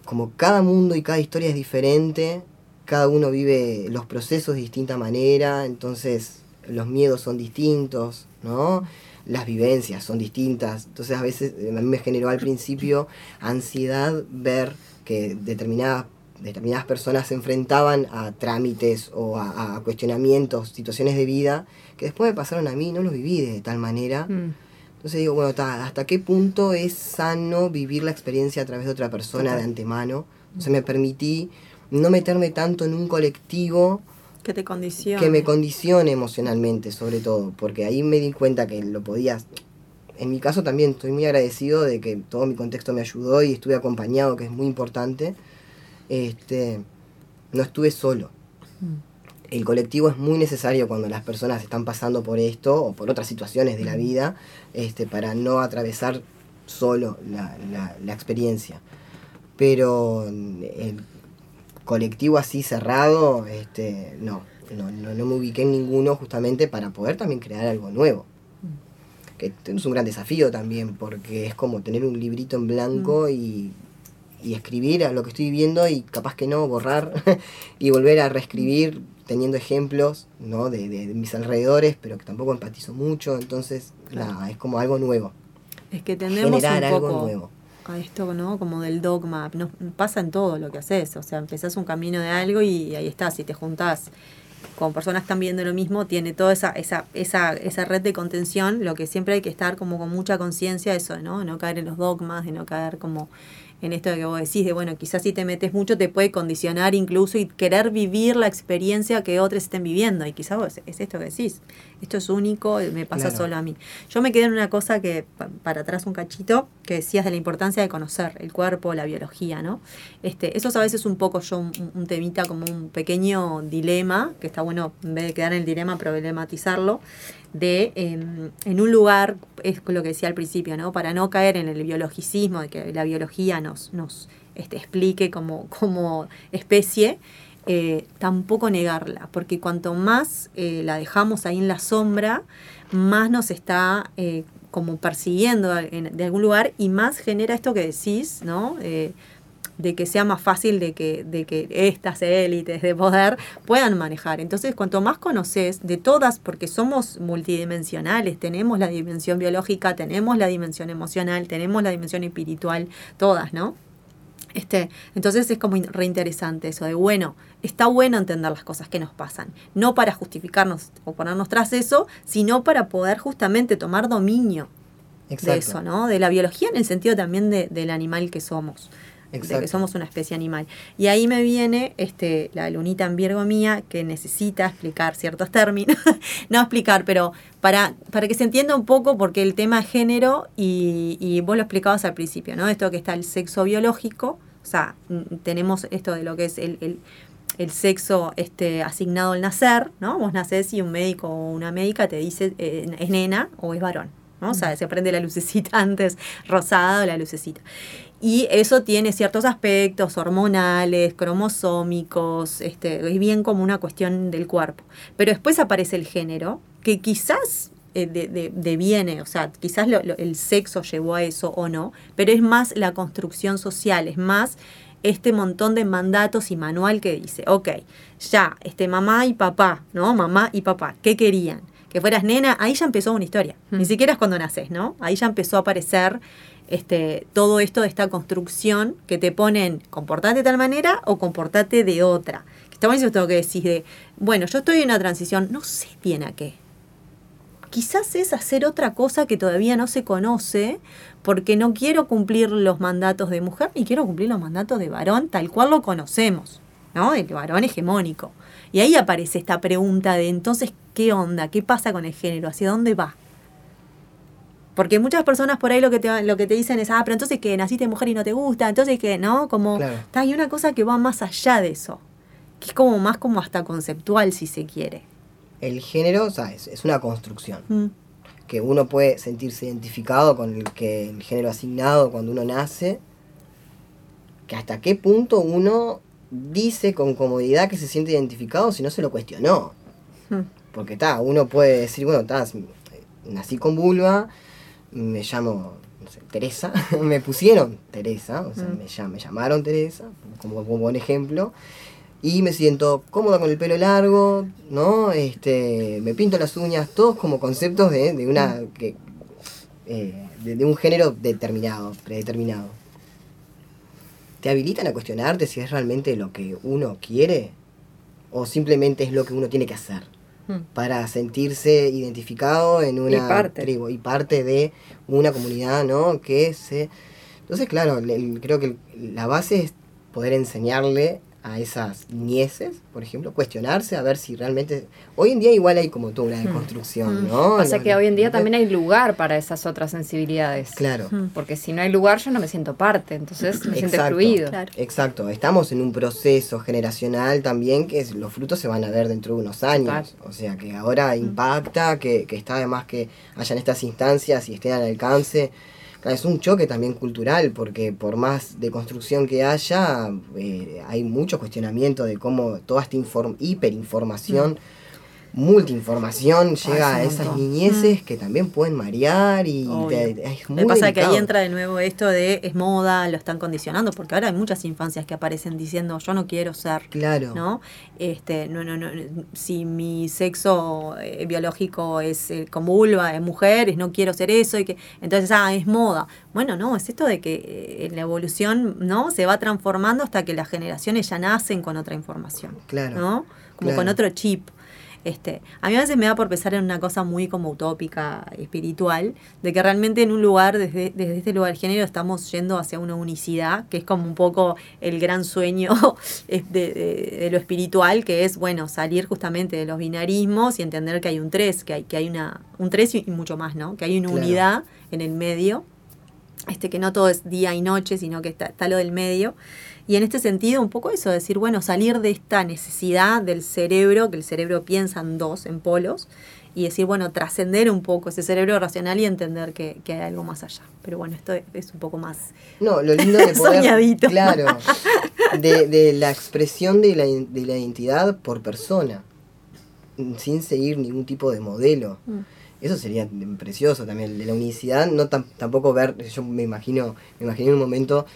como cada mundo y cada historia es diferente, cada uno vive los procesos de distinta manera, entonces los miedos son distintos, ¿no? Las vivencias son distintas. Entonces a veces eh, a mí me generó al principio ansiedad ver que determinadas, determinadas personas se enfrentaban a trámites o a, a cuestionamientos, situaciones de vida, que después me pasaron a mí, no los viví de tal manera. Mm. Entonces digo, bueno, ta, ¿hasta qué punto es sano vivir la experiencia a través de otra persona de antemano? Entonces me permití no meterme tanto en un colectivo que te condiciona. que me condicione emocionalmente, sobre todo, porque ahí me di cuenta que lo podías... En mi caso también estoy muy agradecido de que todo mi contexto me ayudó y estuve acompañado, que es muy importante. Este, no estuve solo. El colectivo es muy necesario cuando las personas están pasando por esto o por otras situaciones de la vida, este, para no atravesar solo la, la- la experiencia. Pero el colectivo así cerrado, este, no, no, no, no me ubiqué en ninguno justamente para poder también crear algo nuevo. Que es un gran desafío también, porque es como tener un librito en blanco y, y escribir a lo que estoy viviendo y capaz que no, borrar y volver a reescribir teniendo ejemplos ¿no? de, de- de mis alrededores, pero que tampoco empatizo mucho, entonces nada, es como algo nuevo, Es que tendemos generar un algo nuevo. A esto, ¿no? Como del dogma. Nos pasa en todo lo que haces. O sea, empezás un camino de algo y ahí estás. Si te juntás con personas que están viendo lo mismo, tiene toda esa, esa, esa, esa red de contención. Lo que siempre hay que estar como con mucha conciencia, eso, ¿no? De no caer en los dogmas, de no caer como en esto que vos decís, de bueno, quizás si te metes mucho te puede condicionar incluso y querer vivir la experiencia que otros estén viviendo. Y quizás vos, es esto que decís, esto es único, me pasa Claro. solo a mí. Yo me quedé en una cosa que, pa- para atrás un cachito, que decías de la importancia de conocer el cuerpo, la biología, ¿no? Este, eso es a veces un poco yo, un, un temita como un pequeño dilema, que está bueno, en vez de quedar en el dilema, problematizarlo, de em, en un lugar, es lo que decía al principio, ¿no? Para no caer en el biologicismo, de que la biología nos, nos este, explique como, como especie, eh, tampoco negarla, porque cuanto más eh, la dejamos ahí en la sombra, más nos está eh, como persiguiendo en- de algún lugar y más genera esto que decís, ¿no? De que sea más fácil de que, de que estas élites de poder puedan manejar. Entonces, cuanto más conoces de todas, porque somos multidimensionales, tenemos la dimensión biológica, tenemos la dimensión emocional, tenemos la dimensión espiritual, todas, ¿no? Este, entonces es como reinteresante eso de, bueno, está bueno entender las cosas que nos pasan, no para justificarnos o ponernos tras eso, sino para poder justamente tomar dominio de eso, ¿no? De la biología en el sentido también de, del animal que somos de que somos una especie animal. Y ahí me viene este, la lunita en Virgo mía que necesita explicar ciertos términos, no explicar, pero para, para que se entienda un poco porque el tema es género y, y vos lo explicabas al principio, ¿no? Esto que está el sexo biológico, o sea, tenemos esto de lo que es el, el el sexo este, asignado al nacer, ¿no? Vos nacés y un médico o una médica te dice eh, es nena o es varón, ¿no? O sea, se prende la lucecita antes rosada o la lucecita. Y eso tiene ciertos aspectos hormonales, cromosómicos, este, es bien como una cuestión del cuerpo. Pero después aparece el género, que quizás eh, de, deviene, o sea, quizás el sexo llevó a eso o no, pero es más la construcción social, es más este montón de mandatos y manual que dice, ok, ya, este mamá y papá, ¿no? Mamá y papá, ¿qué querían? Que fueras nena, ahí ya empezó una historia. Ni siquiera es cuando naces, ¿no? Ahí ya empezó a aparecer este, todo esto de esta construcción que te ponen comportate de tal manera o comportate de otra. Está buenísimo esto que decís de, bueno, yo estoy en una transición, no sé bien a qué. Quizás es hacer otra cosa que todavía no se conoce, porque no quiero cumplir los mandatos de mujer ni quiero cumplir los mandatos de varón tal cual lo conocemos, ¿no? El varón hegemónico. Y ahí aparece esta pregunta de entonces, ¿qué onda? ¿Qué pasa con el género? ¿Hacia dónde va? Porque muchas personas por ahí lo que te, lo que te dicen es, ah, pero entonces que naciste mujer y no te gusta, entonces que, ¿no? Como, hay una cosa que va más allá de eso, que es como más como hasta conceptual, si se quiere. El género, o sea, es, una construcción. Mm. Que uno puede sentirse identificado con el, que, el género asignado cuando uno nace. Que hasta qué punto uno dice con comodidad que se siente identificado si no se lo cuestionó. Mm. Porque está, uno puede decir, bueno, está, nací con vulva, me llamo Teresa, me pusieron Teresa, o sea, mm. me, llamaron Teresa, como, como buen ejemplo, y me siento cómoda con el pelo largo, ¿no? Este, me pinto las uñas, todos como conceptos de, de una mm. que, eh, de, un género determinado, predeterminado. ¿Te habilitan a cuestionarte si es realmente lo que uno quiere o simplemente es lo que uno tiene que hacer? Para sentirse identificado en una parte. tribu y parte de una comunidad, ¿no? Que se... Entonces, claro, creo que la base es poder enseñarle a esas nieces, por ejemplo, cuestionarse a ver si realmente... Hoy en día igual hay como toda una hmm. deconstrucción, hmm. ¿no? Pasa que hoy en día también hay lugar para esas otras sensibilidades. Claro. Hmm. Porque si no hay lugar yo no me siento parte, entonces me siento excluido. Exacto, estamos en un proceso generacional también que los frutos se van a ver dentro de unos años. O sea que ahora impacta, que, que está además que hayan estas instancias y estén al alcance es un choque también cultural, porque por más de construcción que haya, eh, hay mucho cuestionamiento de cómo toda esta hiperinformación multiinformación llega a esas niñeces mm. que también pueden marear y es muy Me pasa que ahí entra de nuevo esto de es moda, lo están condicionando, porque ahora hay muchas infancias que aparecen diciendo yo no quiero ser. Claro. ¿No? Este, no, no, no, si mi sexo eh, biológico es eh, como vulva, es mujer, no quiero ser eso, y que entonces, ah, es moda. Bueno, no, es esto de que eh, la evolución, ¿no? Se va transformando hasta que las generaciones ya nacen con otra información. Claro. ¿No? Como con otro chip. Este, a mí a veces me da por pensar en una cosa muy como utópica, espiritual, de que realmente en un lugar, desde, desde este lugar del género, estamos yendo hacia una unicidad, que es como un poco el gran sueño de, lo espiritual, que es, bueno, salir justamente de los binarismos y entender que hay un tres, que hay, que hay una, un tres y mucho más, ¿no? Que hay una unidad en el medio, este, que no todo es día y noche, sino que está, está lo del medio. Y en este sentido, un poco eso, decir, bueno, salir de esta necesidad del cerebro, que el cerebro piensa en dos, en polos, y decir, bueno, trascender un poco ese cerebro racional y entender que, hay algo más allá. Pero bueno, esto es un poco más. No, lo lindo de poder. Claro. De, la expresión de la, de la identidad por persona, sin seguir ningún tipo de modelo. Mm. Eso sería precioso también, de la unicidad, no tampoco ver, yo me imagino, me imaginé en un momento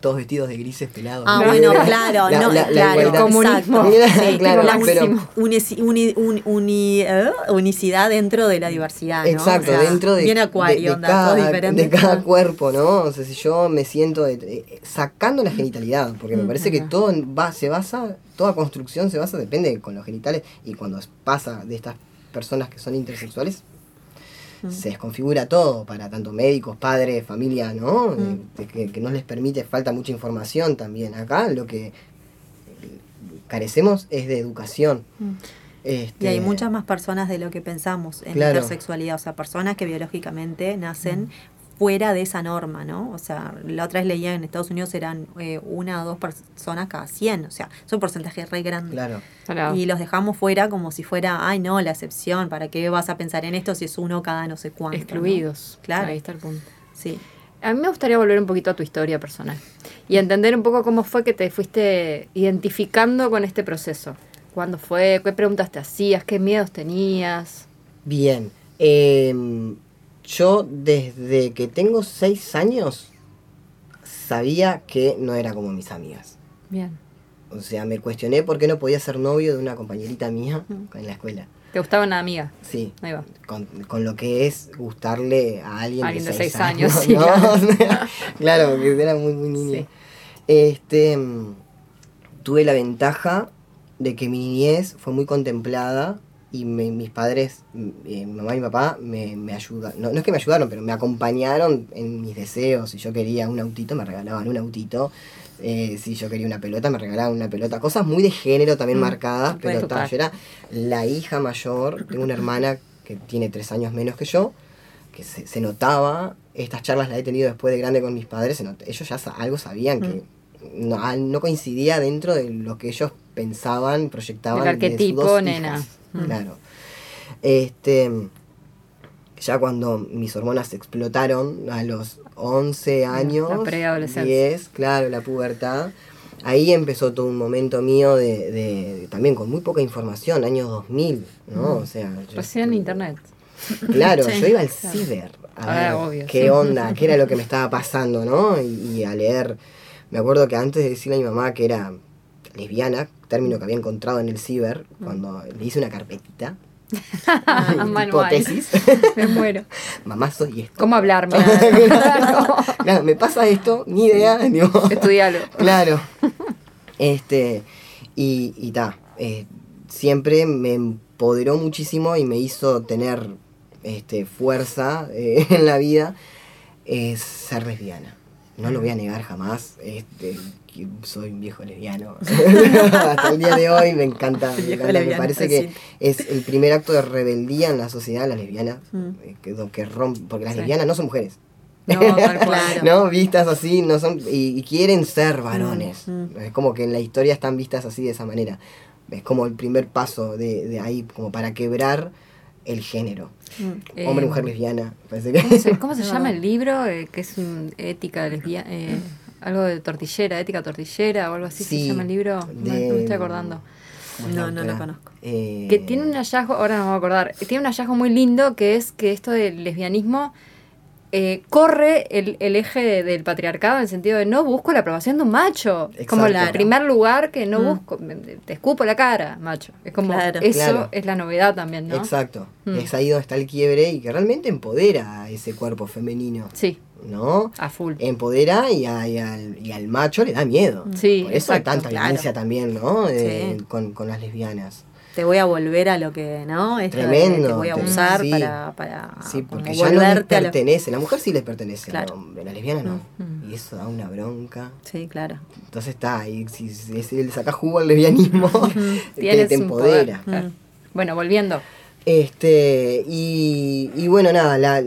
todos vestidos de grises pelados. Ah, ¿no? bueno, claro, La- no, la- la claro, comunismo. Sí, claro, la pero- unici- uni- un- uni- eh, unicidad dentro de la diversidad, ¿no? Exacto, O sea, dentro de, bien acuario, de onda, cada, de cada cuerpo, ¿no? O sea, si yo me siento de- de- sacando la genitalidad, porque me Mm, parece que todo va, se basa, toda construcción se basa, depende con los genitales, y cuando pasa de estas personas que son intersexuales, Se desconfigura todo para tanto médicos, padres, familia, ¿no? De que, que no les permite, falta mucha información también. Acá lo que carecemos es de educación. Mm. Este, Y hay muchas más personas de lo que pensamos en Claro. intersexualidad, o sea, personas que biológicamente nacen fuera de esa norma, ¿no? O sea, la otra vez leía en Estados Unidos eran eh, una o dos personas cada 100, o sea, es un porcentaje re grande. Claro. Claro. Y los dejamos fuera como si fuera, ay no, la excepción, ¿para qué vas a pensar en esto si es uno cada no sé cuánto? ¿no? Excluidos. Claro. Ahí está el punto. Sí. A mí me gustaría volver un poquito a tu historia personal y entender un poco cómo fue que te fuiste identificando con este proceso. ¿Cuándo fue? ¿Qué preguntas te hacías? ¿Qué miedos tenías? Bien. em, yo desde que tengo seis años sabía que no era como mis amigas. Bien. O sea, me cuestioné por qué no podía ser novio de una compañerita mía Mm. en la escuela. ¿Te gustaba una amiga? Sí. Ahí va. Con, con lo que es gustarle a alguien, Alguien de de seis, seis años, años. sí, ¿no? claro. claro, porque era muy, muy niña. Sí. Este, mm, tuve la ventaja de que mi niñez fue muy contemplada y me- mis padres, mm, eh, mamá y papá, me, me ayudaron. No, no es que me ayudaron, pero me acompañaron en mis deseos. Si yo quería un autito, me regalaban un autito. Eh, si yo quería una pelota, me regalaban una pelota. Cosas muy de género también Mm, marcadas, pero ta, yo era la hija mayor. Tengo una hermana que tiene tres años menos que yo, que se, se notaba. Estas charlas las he tenido después de grande con mis padres. ellos ya algo sabían que no, al- no coincidía dentro de lo que ellos pensaban, proyectaban. El de sus arquetipo, dos nena. hijas. Mm. Claro. Este, ya cuando mis hormonas explotaron a los 11 años, la preadolescencia. 10, claro, la pubertad, ahí empezó todo un momento mío de, de- también con muy poca información, año 2000, ¿no? O sea, yo- Mm. Recién internet. Claro, Sí, yo iba al claro. ciber a Ah, ver obvio, qué sí. onda, qué era lo que me estaba pasando, ¿no? Y, y a leer. Me acuerdo que antes de decirle a mi mamá que era lesbiana, término que había encontrado en el ciber, cuando le hice una carpetita, tipo tesis, Me muero. mamá soy esto. ¿Cómo hablarme? Claro, me pasa esto, ni idea, digo, Estudialo. Claro. Este, y, y ta, eh, siempre me empoderó muchísimo y me hizo tener este, fuerza eh, en la vida es ser lesbiana. No lo voy a negar jamás. Este, que soy un viejo lesbiano. Hasta el día de hoy me encanta. me, encanta, me parece que es el primer acto de rebeldía en la sociedad, las lesbianas. Mm. eh, que, que porque las Sí. lesbianas no son mujeres. No. Claro. ¿no? Vistas así, no son y, y quieren ser varones. Mm, Es como que en la historia están vistas así de esa manera. Es como el primer paso de, de ahí, como para quebrar el género. Mm. Eh, Hombre, mujer, lesbiana. Parece que... ¿Cómo se, cómo se Es llama el libro? Eh, que es un ética lesbiana. eh, algo de tortillera, ética tortillera o algo así Sí, se llama el libro. No, de- no me estoy acordando. ¿Cómo es la No, no lo conozco. Eh, Que tiene un hallazgo, ahora no me voy a acordar, tiene un hallazgo muy lindo que es que esto del lesbianismo eh, corre el, el eje de- del patriarcado en el sentido de no busco la aprobación de un macho. Es como el primer lugar que no Mm. busco, me- te escupo la cara, macho. Es como, Claro. eso Claro. es la novedad también, ¿no? Exacto. Mm. Es ahí donde está el quiebre y que realmente empodera a ese cuerpo femenino. Sí, ¿No? a full. Empodera y, a- y al, y al macho le da miedo. Sí, Por eso hay exacto, tanta claro. violencia también, ¿no? De- Sí. con, con las lesbianas. Te voy a volver a lo que, ¿no? Esto de Tremendo, Te voy a te- usar sí. para, para Sí, porque ya no les volverte a lo- pertenece. La mujer sí les pertenece Claro. al hombre, la lesbiana no. Mm. Y eso da una bronca. Sí, claro. Entonces está, y si, si, si le sacas jugo al lesbianismo, te, te empodera. claro. Mm. Bueno, volviendo. Este, y, y bueno, nada, la,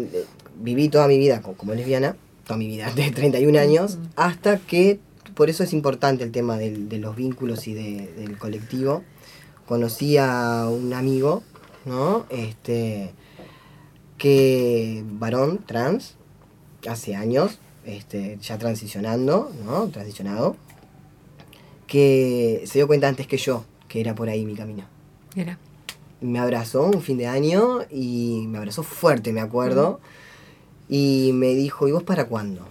viví toda mi vida co- como, lesbiana, toda mi vida de 31 años, hasta que, por eso es importante el tema del- de los vínculos y de- del colectivo. Conocí a un amigo, ¿no? Este, que, varón, trans, hace años, este, ya transicionando, ¿no? Transicionado, que se dio cuenta antes que yo que era por ahí mi camino Mira. me abrazó un fin de año y me abrazó fuerte, me acuerdo. Y me dijo, ¿y vos para cuándo?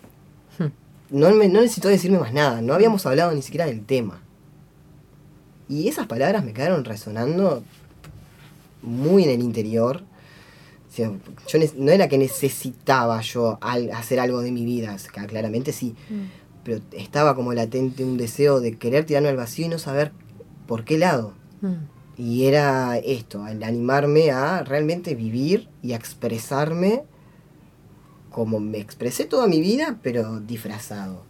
Hmm. no, me, no necesitó decirme más nada, no habíamos hablado ni siquiera del tema. Y esas palabras me quedaron resonando muy en el interior. O sea, yo no era que necesitaba yo al- hacer algo de mi vida, claramente sí, pero estaba como latente un deseo de querer tirarme al vacío y no saber por qué lado. Mm. Y era esto, el animarme a realmente vivir y a expresarme como me expresé toda mi vida, pero disfrazado.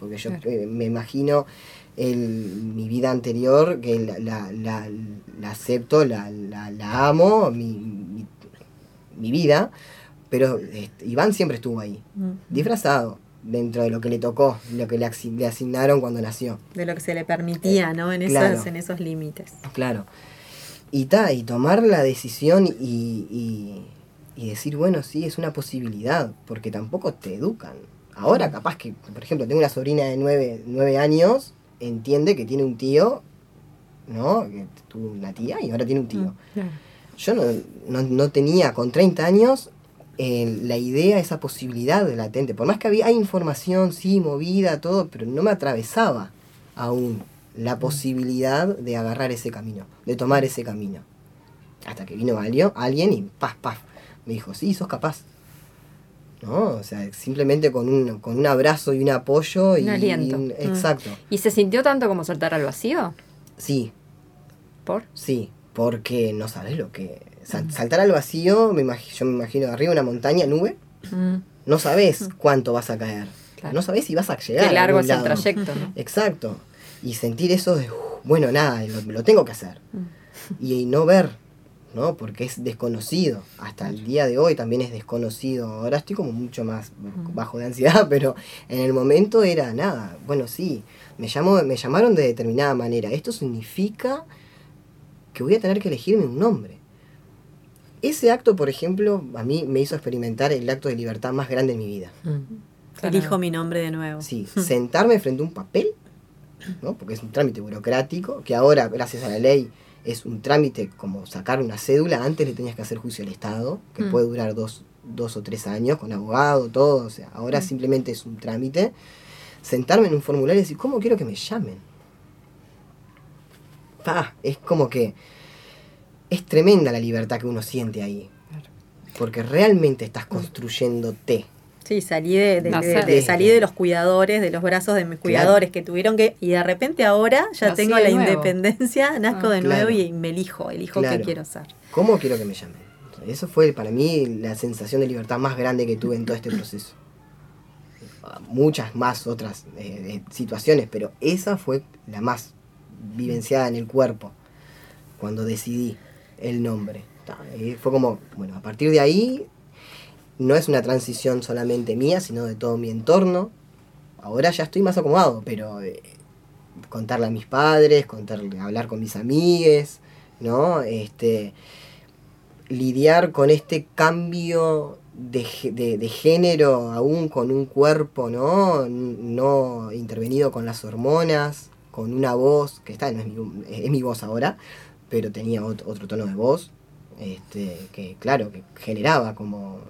Porque yo Claro. eh, me imagino el, mi vida anterior, que la, la, la- la acepto, la, la, la amo, mi, mi, mi vida, pero este, Iván siempre estuvo ahí, disfrazado, dentro de lo que le tocó, lo que le asignaron cuando nació. De lo que se le permitía, ¿no? En, claro. esos, en esos límites. Claro. Y ta, y tomar la decisión y, y, y decir, bueno, sí, es una posibilidad, porque tampoco te educan. Ahora capaz que, por ejemplo, tengo una sobrina de nueve, nueve años, entiende que tiene un tío, ¿no? Que tuvo una tía y ahora tiene un tío. Yo no, no, no tenía con 30 años eh, la idea, esa posibilidad latente. Por más que había hay información, sí, movida, todo, pero no me atravesaba aún la posibilidad de agarrar ese camino, de tomar ese camino. Hasta que vino alguien, alguien y paf, paf, me dijo, sí, sos capaz. ¿No? O sea, simplemente con un, con un abrazo y un apoyo y Un aliento. un- Mm. exacto. ¿Y se sintió tanto como saltar al vacío? Sí, ¿Por? Sí, porque no sabes lo que... sal- saltar al vacío, me yo me imagino arriba de una montaña, nube, no sabes cuánto vas a caer. Claro. No sabes si vas a llegar. Qué a largo algún es el trayecto, ¿no? Exacto. Y sentir eso de, "Uf, bueno, nada, lo, lo tengo que hacer. Y, no ver, ¿no? Porque es desconocido. Hasta el día de hoy también es desconocido. Ahora estoy como mucho más bajo de ansiedad, pero en el momento era nada. Bueno, sí, me, llamó, me llamaron de determinada manera. Esto significa que voy a tener que elegirme un nombre. Ese acto, por ejemplo, a mí me hizo experimentar el acto de libertad más grande en mi vida. Elijo mi nombre de nuevo. Sí, sentarme frente a un papel, ¿no? porque es un trámite burocrático, que ahora, gracias a la ley, es un trámite como sacar una cédula. Antes le tenías que hacer juicio al Estado, que Mm. puede durar dos, dos o tres años con abogado, todo. O sea, ahora simplemente es un trámite. Sentarme en un formulario y decir, ¿cómo quiero que me llamen? Pa, es como que es tremenda la libertad que uno siente ahí. Porque realmente estás construyéndote. Sí, salí de, de- de- de- salí de los cuidadores, de los brazos de mis cuidadores que tuvieron que. Y de repente ahora ya Nací tengo de la nuevo. independencia, nazco Ah. de nuevo Claro. y me elijo, elijo qué Claro. quiero ser. ¿Cómo quiero que me llamen? Eso fue para mí la sensación de libertad más grande que tuve en todo este proceso. Muchas más otras eh, eh, situaciones, pero esa fue la más vivenciada en el cuerpo cuando decidí el nombre. Fue como, bueno, a partir de ahí no es una transición solamente mía, sino de todo mi entorno. Ahora ya estoy más acomodado, pero eh, contarle a mis padres, contarle, hablar con mis amigues, ¿no? Este, lidiar con este cambio de, de- de género, aún con un cuerpo, ¿no? No intervenido con las hormonas, con una voz, que está, no es mi, es mi voz ahora, pero tenía ot- otro tono de voz, este, que claro, que generaba como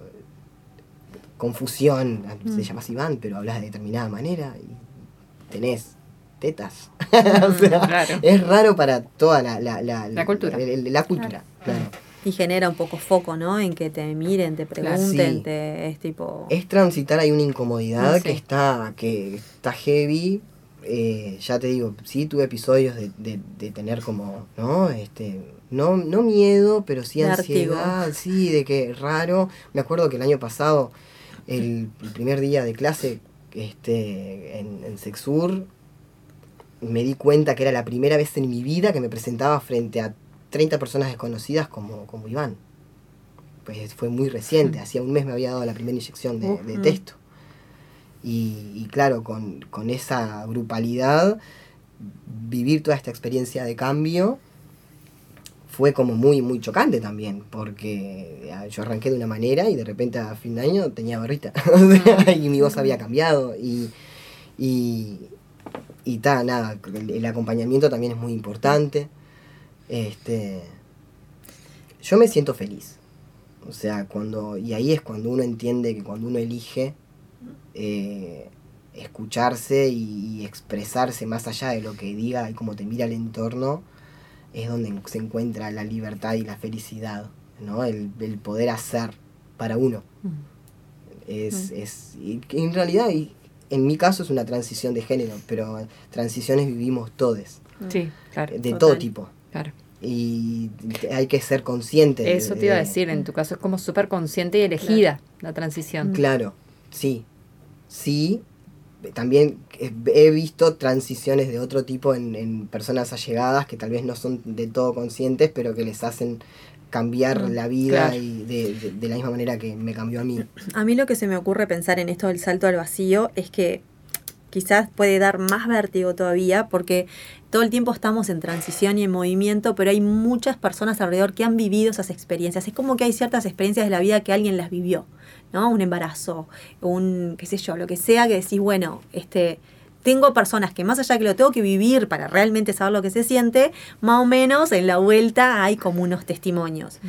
confusión. Se llama Iván, pero hablas de determinada manera y tenés tetas. O sea, claro. Es raro para toda la, la, la, La cultura. la cultura, claro. Y genera un poco foco, ¿no? En que te miren, te Claro. pregunten, Sí. te, es tipo. Es transitar ahí una incomodidad Sí. que está que está heavy. Eh, ya te digo, sí tuve episodios de, de, de tener como, ¿no? Este, no, no miedo, pero sí ansiedad, sí, de que raro. Me acuerdo que el año pasado, el, el primer día de clase este, en, en Sexur, me di cuenta que era la primera vez en mi vida que me presentaba frente a 30 personas desconocidas como, como Iván. Pues fue muy reciente, hacía un mes me había dado la primera inyección de, texto. Y, y claro, con, con esa grupalidad, vivir toda esta experiencia de cambio fue como muy, muy chocante también, porque ah, yo arranqué de una manera y de repente a fin de año tenía barrita, sea, y mi voz había cambiado, y, y, y ta, nada, el, el acompañamiento también es muy importante. Este, yo me siento feliz. O sea, cuando, y ahí es cuando uno entiende que cuando uno elige, eh, escucharse y, y expresarse más allá de lo que diga y cómo te mira el entorno, es donde se encuentra la libertad y la felicidad, ¿no? El, el poder hacer para uno. Es, es, y que en realidad, y en mi caso es una transición de género, pero transiciones vivimos todos, Sí, claro. de Total. todo tipo. claro. Y hay que ser consciente. de- Eso te iba a de- decir, en tu caso es como súper consciente y elegida la transición. Claro, sí. Sí, también he visto transiciones de otro tipo en, en personas allegadas que tal vez no son de todo conscientes, pero que les hacen cambiar Mm, la vida claro. y de, de- de la misma manera que me cambió a mí. A mí lo que se me ocurre pensar en esto del salto al vacío es que quizás puede dar más vértigo todavía porque todo el tiempo estamos en transición y en movimiento, pero hay muchas personas alrededor que han vivido esas experiencias. Es como que hay ciertas experiencias de la vida que alguien las vivió, ¿no? Un embarazo, un, qué sé yo, lo que sea, que decís, bueno, este... Tengo personas que más allá que lo tengo que vivir para realmente saber lo que se siente, más o menos en la vuelta hay como unos testimonios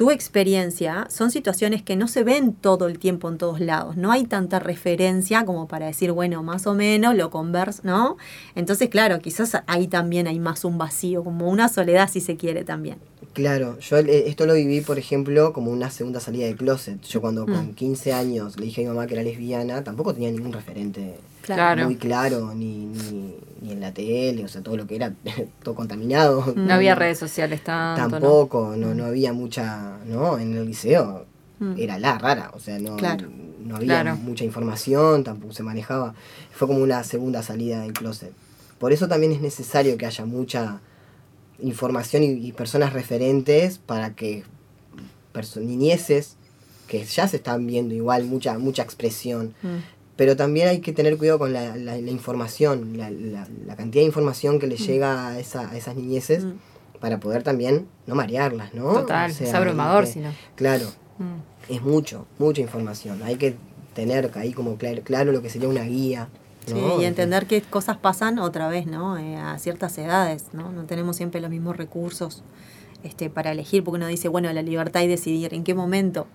tu experiencia son situaciones que no se ven todo el tiempo en todos lados. No hay tanta referencia como para decir, bueno, más o menos lo converso, ¿no? Entonces, claro, quizás ahí también hay más un vacío, como una soledad si se quiere también. Claro, yo eh, esto lo viví, por ejemplo, como una segunda salida de closet. Yo cuando Mm. con 15 años le dije a mi mamá que era lesbiana, tampoco tenía ningún referente Claro. muy claro, ni, ni, ni en la tele, o sea, todo lo que era todo contaminado. No había redes sociales tanto. ¿no? Tampoco, no, no había mucha, ¿no? En el liceo Mm. era la rara, o sea, no, Claro. no había Claro. mucha información, tampoco se manejaba. Fue como una segunda salida del closet. Por eso también es necesario que haya mucha información y, y personas referentes para que niñeces que ya se están viendo igual, mucha, mucha expresión. Mm. Pero también hay que tener cuidado con la, la- la información, la, la- cantidad de información que le llega a, esa- a esas niñeces Mm. para poder también no marearlas, ¿no? Total, O sea, es abrumador, que-. Claro, Mm. es mucho, mucha información. Hay que tener ahí como claro, claro lo que sería una guía. Sí, ¿no? y entender qué cosas pasan otra vez, ¿no? Eh, a ciertas edades, ¿no? No tenemos siempre los mismos recursos este, para elegir, porque uno dice, bueno, la libertad y decidir en qué momento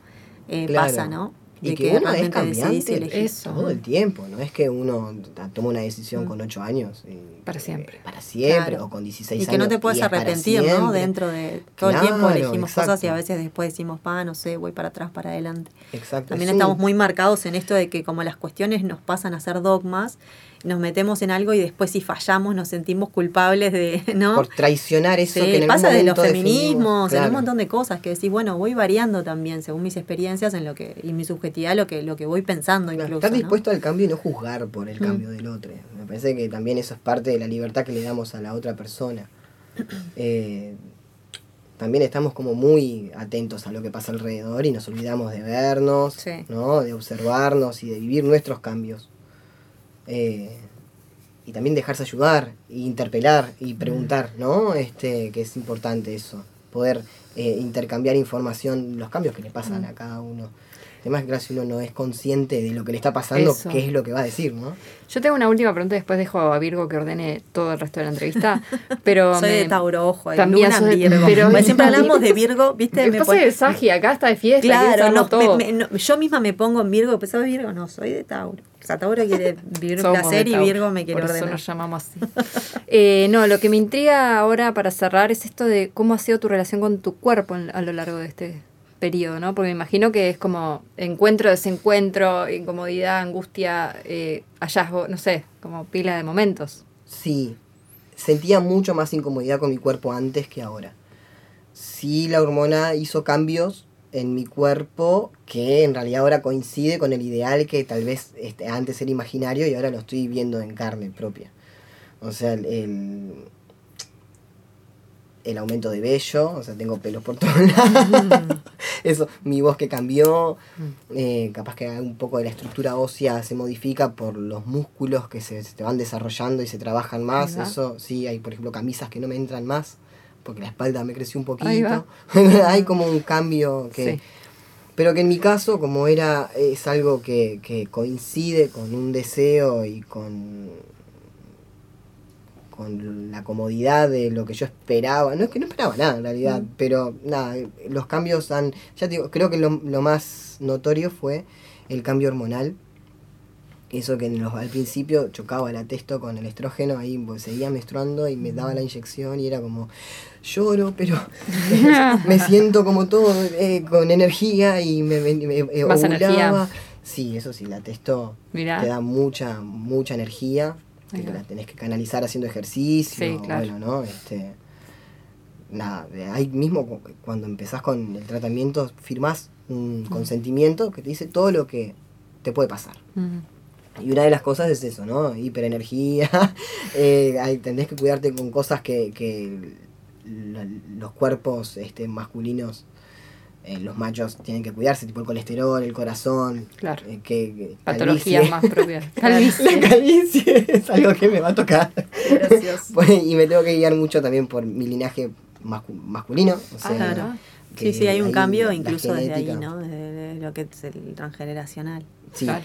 eh, Claro. pasa, ¿no? Y De que, uno es y cambiante. Eso. todo el tiempo, no es que uno toma una decisión Mm. con 8 años. y- Para siempre. eh, Para siempre, Claro. o con 16 Y años. que no te puedes y arrepentir, ¿no? siempre. Dentro de todo el tiempo elegimos cosas y a veces después decimos, pa, no sé, voy para atrás, para adelante. Exacto. También estamos muy marcados en esto de que como las cuestiones nos pasan a ser dogmas, nos metemos en algo y después si fallamos nos sentimos culpables de, ¿no? Por traicionar eso Sí, que en pasa de los feminismos, en Claro. un montón de cosas que decís, bueno, voy variando también según mis experiencias en lo que y mi subjetividad lo que lo que voy pensando Claro, incluso. Estar ¿no? dispuesto al cambio y no juzgar por el Mm. cambio del otro. Me parece que también eso es parte de la libertad que le damos a la otra persona. Eh, también estamos como muy atentos a lo que pasa alrededor y nos olvidamos de vernos, Sí. ¿no? de observarnos y de vivir nuestros cambios. Eh, y también dejarse ayudar, e interpelar y preguntar, ¿no? Este, que es importante eso, poder eh, intercambiar información, los cambios que le pasan Mm. a cada uno. Además, gracias uno no es consciente de lo que le está pasando, Eso. qué es lo que va a decir, ¿no? Yo tengo una última pregunta y después dejo a Virgo que ordene todo el resto de la entrevista. Pero Soy me- de Tauro, ojo, También Luna soy- Virgo. pero- siempre hablamos de Virgo, ¿viste? Me pase pon- de Sagi acá está de fiesta. Claro, saberlo no, todo. me- me- no, yo misma me pongo en Virgo, pues ¿sabes Virgo? No, soy de Tauro. O sea, Tauro quiere vivir Somos placer y Virgo me quiere Por eso ordenar. nos llamamos así. Eh, no, lo que me intriga ahora para cerrar es esto de cómo ha sido tu relación con tu cuerpo en- a lo largo de este periodo, ¿no? Porque me imagino que es como encuentro, desencuentro, incomodidad, angustia, eh, hallazgo, no sé, como pila de momentos. Sí, sentía mucho más incomodidad con mi cuerpo antes que ahora. Sí, la hormona hizo cambios en mi cuerpo que en realidad ahora coincide con el ideal que tal vez este, antes era imaginario y ahora lo estoy viendo en carne propia. O sea, el, el, aumento de vello, o sea, tengo pelos por todos lados. Eso, mi voz que cambió, eh, capaz que un poco de la estructura ósea se modifica por los músculos que se, se van desarrollando y se trabajan más. Eso, sí, hay por ejemplo camisas que no me entran más porque la espalda me creció un poquito. hay como un cambio que... Sí. Pero que en mi caso, como era, es algo que, que coincide con un deseo y con, con la comodidad de lo que yo esperaba. No es que no esperaba nada en realidad, Mm. pero nada, los cambios han. Ya te digo, creo que lo, lo más notorio fue el cambio hormonal. Eso que los- al principio chocaba el atesto con el estrógeno, ahí pues, seguía menstruando y me daba la inyección y era como, lloro, pero me siento como todo eh, con energía y me, me, me- eh, Más ovulaba. energía. Sí, eso sí, el atesto Mirá. te da mucha, mucha energía, que la tenés que canalizar haciendo ejercicio, Sí, claro. bueno, ¿no? Este, nada, ahí mismo cu- cuando empezás con el tratamiento, firmás un consentimiento que te dice todo lo que te puede pasar. Y una de las cosas es eso, ¿no? Hiperenergía, eh, hay- tenés que cuidarte con cosas que, que los cuerpos este, masculinos, eh, los machos tienen que cuidarse, tipo el colesterol, el corazón, Claro. eh, que, que- Patologías calvicie. más propias. La Calvicie. calvicie es algo que me va a tocar. Gracioso. Pues, y me tengo que guiar mucho también por mi linaje mascu- masculino. O sea, Ah, claro. Sí, sí, hay un ahí cambio incluso desde ahí. ¿no? Desde lo que es el transgeneracional. Sí. Claro.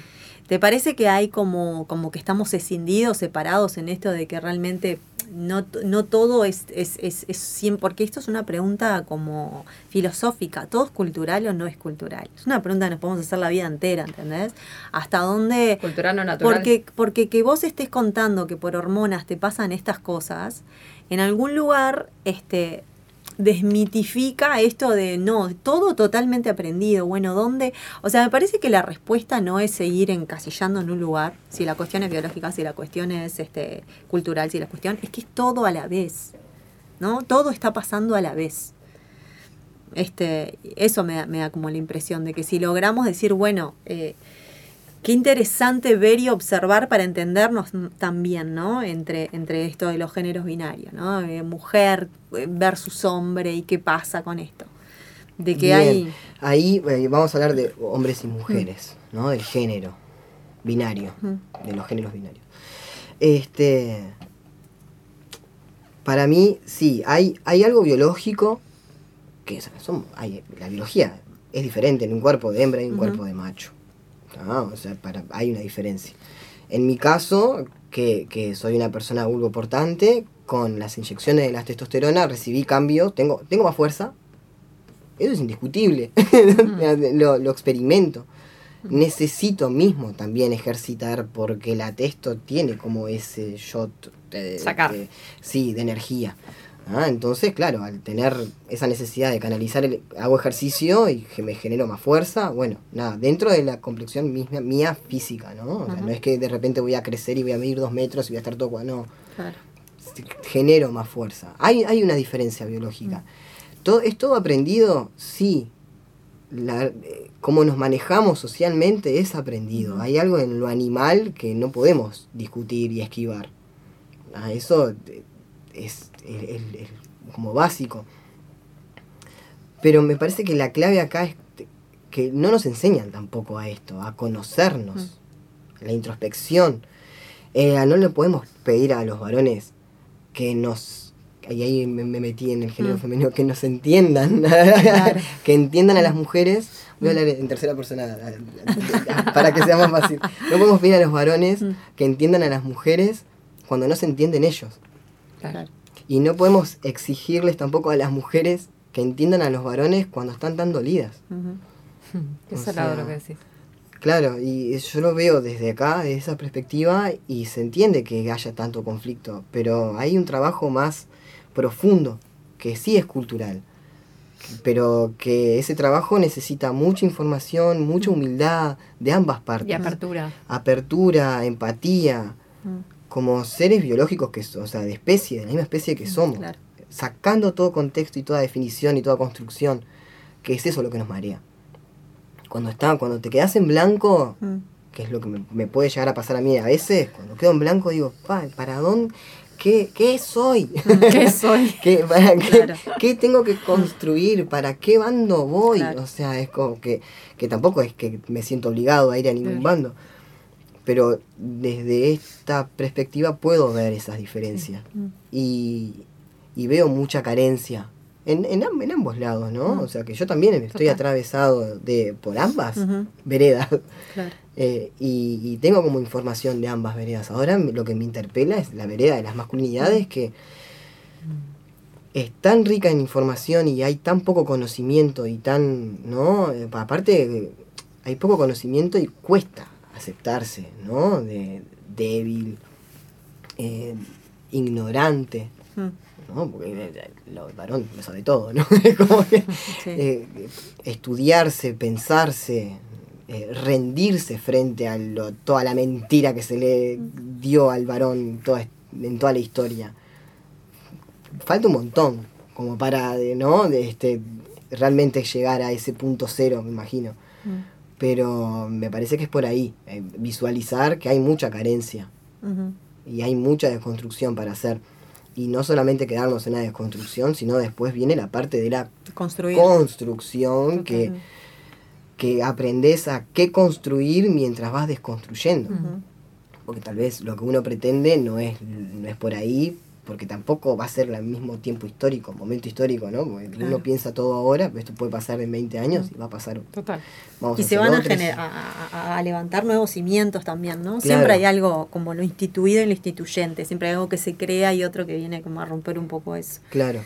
¿Te parece que hay como, como que estamos escindidos, separados en esto de que realmente no, no todo es, es, es, es porque esto es una pregunta como filosófica, ¿todo es cultural o no es cultural? Es una pregunta que nos podemos hacer la vida entera, ¿entendés? ¿Hasta dónde... Cultural o natural. Porque, porque que vos estés contando que por hormonas te pasan estas cosas, en algún lugar este, desmitifica esto de no, todo totalmente aprendido. Bueno, ¿dónde? O sea, me parece que la respuesta no es seguir encasillando en un lugar, si la cuestión es biológica, si la cuestión es este, cultural, si la cuestión es que es todo a la vez. ¿No? Todo está pasando a la vez. Este, eso me da, me da como la impresión de que si logramos decir, bueno, eh, qué interesante ver y observar para entendernos también, ¿no? Entre, entre esto de los géneros binarios, ¿no? Eh, mujer eh, versus hombre y qué pasa con esto. De que Bien. hay... Ahí eh, vamos a hablar de hombres y mujeres, ¿no? Del género binario, Mm. de los géneros binarios. Este, para mí, sí, hay, hay algo biológico que son, hay, la biología es diferente en un cuerpo de hembra y un cuerpo de macho. ¿Tá? O sea, para, hay una diferencia. En mi caso, que, que soy una persona vulvoportante, con las inyecciones de la testosterona recibí cambios, tengo, tengo más fuerza, eso es indiscutible. lo, lo experimento. Necesito mismo también ejercitar porque la testo tiene como ese shot de, Sacar. de- sí, de energía. Ah, entonces, claro, al tener esa necesidad de canalizar, el, hago ejercicio y que me genero más fuerza, bueno, nada, dentro de la complexión misma, mía física, ¿no? O sea, no es que de repente voy a crecer y voy a medir dos metros y voy a estar todo, no, Claro. genero más fuerza. Hay, hay una diferencia biológica. ¿Todo, ¿Es todo aprendido? Sí. La, eh, cómo nos manejamos socialmente es aprendido. Hay algo en lo animal que no podemos discutir y esquivar. Ah, eso eh, es el- el- el- como básico. Pero me parece que la clave acá es que no nos enseñan tampoco a esto, a conocernos, la introspección. Eh, no le podemos pedir a los varones que nos y ahí me, me metí en el género Mm. femenino que nos entiendan Claro. que entiendan a las mujeres voy a hablar en tercera persona para que sea más fácil no podemos pedir a los varones Mm. que entiendan a las mujeres cuando no se entienden ellos Claro. y no podemos exigirles tampoco a las mujeres que entiendan a los varones cuando están tan dolidas. Qué salado sea, lo que decís. Claro, y yo lo veo desde acá, desde esa perspectiva, y se entiende que haya tanto conflicto, pero hay un trabajo más profundo, que sí es cultural, pero que ese trabajo necesita mucha información, mucha humildad de ambas partes. Y apertura. Apertura, empatía, Mm, como seres biológicos que o sea, de especie, de la misma especie que somos, Claro. sacando todo contexto y toda definición y toda construcción, que es eso lo que nos marea. Cuando está, cuando te quedas en blanco, Mm. que es lo que me, me puede llegar a pasar a mí a veces, cuando quedo en blanco digo, "Pa, ¿para dónde? ¿Qué, qué soy? ¿Qué soy? ¿Qué, para qué, Claro. qué tengo que construir? ¿Para qué bando voy? Claro. O sea, es como que, que tampoco es que me siento obligado a ir a ningún bando. Pero desde esta perspectiva puedo ver esas diferencias. Mm. Y, y veo mucha carencia en, en, am- en ambos lados, ¿no? Mm. O sea, que yo también estoy Total. atravesado de, por ambas veredas. Claro. Eh, y, y tengo como información de ambas veredas. Ahora lo que me interpela es la vereda de las masculinidades que es tan rica en información y hay tan poco conocimiento y tan, ¿no? Eh, aparte, eh, hay poco conocimiento y cuesta aceptarse, ¿no? De débil, eh, ignorante, Mm, ¿no? Porque eh, lo- el varón lo sabe todo, ¿no? Es como que, sí. eh, estudiarse, pensarse, eh, rendirse frente a lo- toda la mentira que se le dio al varón toda, en toda la historia. Falta un montón como para, de, ¿no? De este, realmente llegar a ese punto cero, me imagino. Mm, Pero me parece que es por ahí, eh, visualizar que hay mucha carencia y hay mucha desconstrucción para hacer. Y no solamente quedarnos en la desconstrucción, sino después viene la parte de la Construir. construcción que, que aprendes a qué construir mientras vas desconstruyendo. Porque tal vez lo que uno pretende no es, no es por ahí, porque tampoco va a ser al mismo tiempo histórico, momento histórico, ¿no? Porque Claro. uno piensa todo ahora, pero esto puede pasar en 20 años y va a pasar. Total. Vamos Y a se van a, otros. gener- a, a- a levantar nuevos cimientos también, ¿no? Claro. Siempre hay algo como lo instituido y lo instituyente, siempre hay algo que se crea y otro que viene como a romper un poco eso. Claro.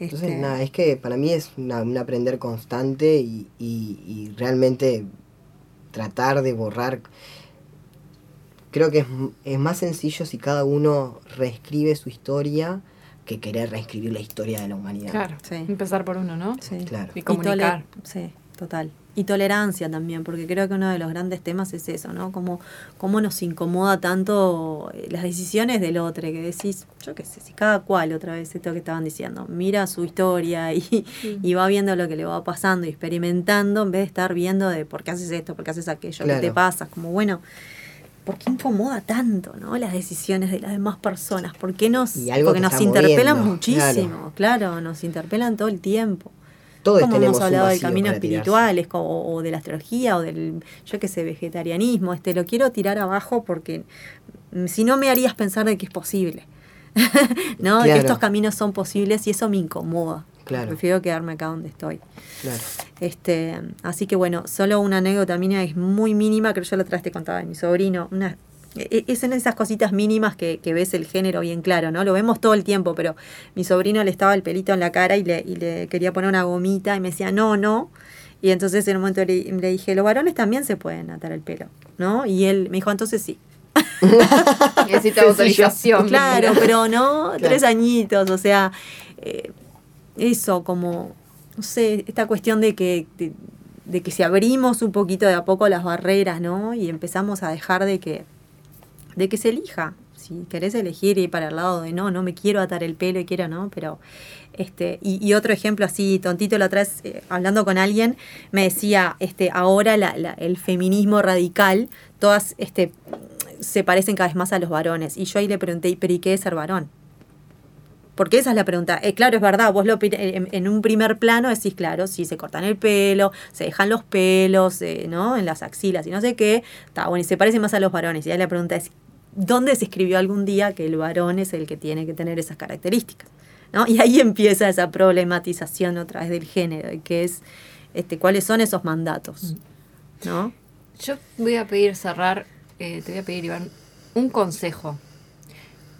Entonces, Este, nada, es que para mí es una- un aprender constante y, y- y realmente tratar de borrar. Creo que es, es más sencillo si cada uno reescribe su historia que querer reescribir la historia de la humanidad. Claro. Sí. Empezar por uno, ¿no? Sí. Claro. Y comunicar. sí, total. Y tolerancia también, porque creo que uno de los grandes temas es eso, ¿no? Cómo, cómo nos incomoda tanto eh, las decisiones del otro, que decís, yo qué sé, si cada cual, otra vez esto que estaban diciendo, mira su historia y, y va viendo lo que le va pasando y experimentando, en vez de estar viendo de por qué haces esto, por qué haces aquello, qué te Claro. pasa, como bueno. ¿Por qué incomoda tanto, no? Las decisiones de las demás personas. ¿Por qué nos, Y algo porque nos interpelan moviendo, muchísimo, claro, nos interpelan todo el tiempo. Todos Como hemos hablado del camino espiritual, es como- o de la astrología, o del, yo qué sé, vegetarianismo. Este, lo quiero tirar abajo porque mm, si no me harías pensar de que es posible. ¿No? De que Claro. estos caminos son posibles y eso me incomoda. Claro. Prefiero quedarme acá donde estoy. Claro. Este, así que bueno, solo una anécdota mía es muy mínima, creo que yo la otra vez te contaba de mi sobrino. Una, e- es en esas cositas mínimas que, que ves el género bien claro, ¿no? Lo vemos todo el tiempo, pero mi sobrino le estaba el pelito en la cara y le, y le quería poner una gomita y me decía, no, no. Y entonces en un momento le, le dije, los varones también se pueden atar el pelo, ¿no? Y él me dijo, entonces sí. Necesita autorización. Claro, pero no, Claro. tres añitos, o sea, eh, eso como, no sé, esta cuestión de que, de, de que si abrimos un poquito de a poco las barreras, ¿no? Y empezamos a dejar de que, de que se elija. Si querés elegir ir para el lado de no, no me quiero atar el pelo y quiero, ¿no? Pero, este, y, y otro ejemplo así, tontito la otra vez, eh, hablando con alguien, me decía, este, ahora la, la- el feminismo radical, todas, este, se parecen cada vez más a los varones. Y yo ahí le pregunté, ¿pero y qué es ser varón? Porque esa es la pregunta. Eh, claro, es verdad, vos lo, pi- en, en un primer plano decís, claro, sí, se cortan el pelo, se dejan los pelos, eh, ¿no? En las axilas y no sé qué. Está bueno, y se parece más a los varones. Y ahí la pregunta es, ¿dónde se escribió algún día que el varón es el que tiene que tener esas características? ¿No? Y ahí empieza esa problematización otra vez del género, que es, este, ¿cuáles son esos mandatos? ¿No? Yo voy a pedir cerrar, eh, te voy a pedir, Iván, un consejo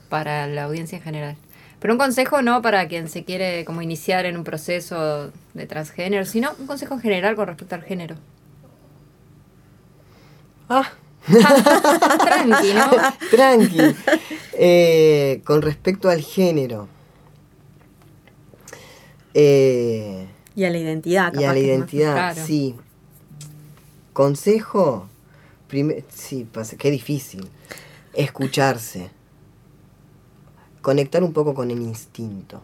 para la audiencia en general. Pero un consejo no para quien se quiere como iniciar en un proceso de transgénero, sino un consejo en general con respecto al género. Ah, Tranqui, ¿no? tranqui. Eh, con respecto al género. Eh, Y a la identidad. y a capaz la identidad, claro. sí. Consejo, prime- sí, pasa, qué difícil. Escucharse. Conectar un poco con el instinto,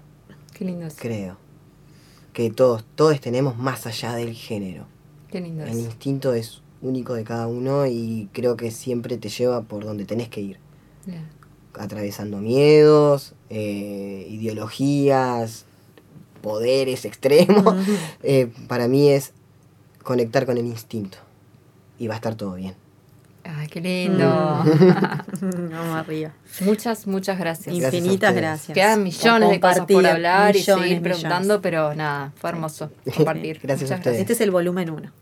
Qué lindo es. creo. Que todos, todos tenemos más allá del género. Qué lindo El es. instinto es único de cada uno y creo que siempre te lleva por donde tenés que ir. Atravesando miedos, eh, ideologías, poderes extremos. Eh, para mí es conectar con el instinto. Y va a estar todo bien. Ay, qué lindo. Vamos arriba. muchas, muchas gracias. Gracias Infinitas gracias. Quedan millones de cosas por hablar y seguir millones. preguntando, pero nada, fue hermoso compartir. Gracias a Muchas ustedes. Este es el volumen 1.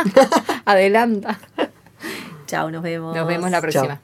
Adelanta. Chao, nos vemos. Nos vemos la próxima.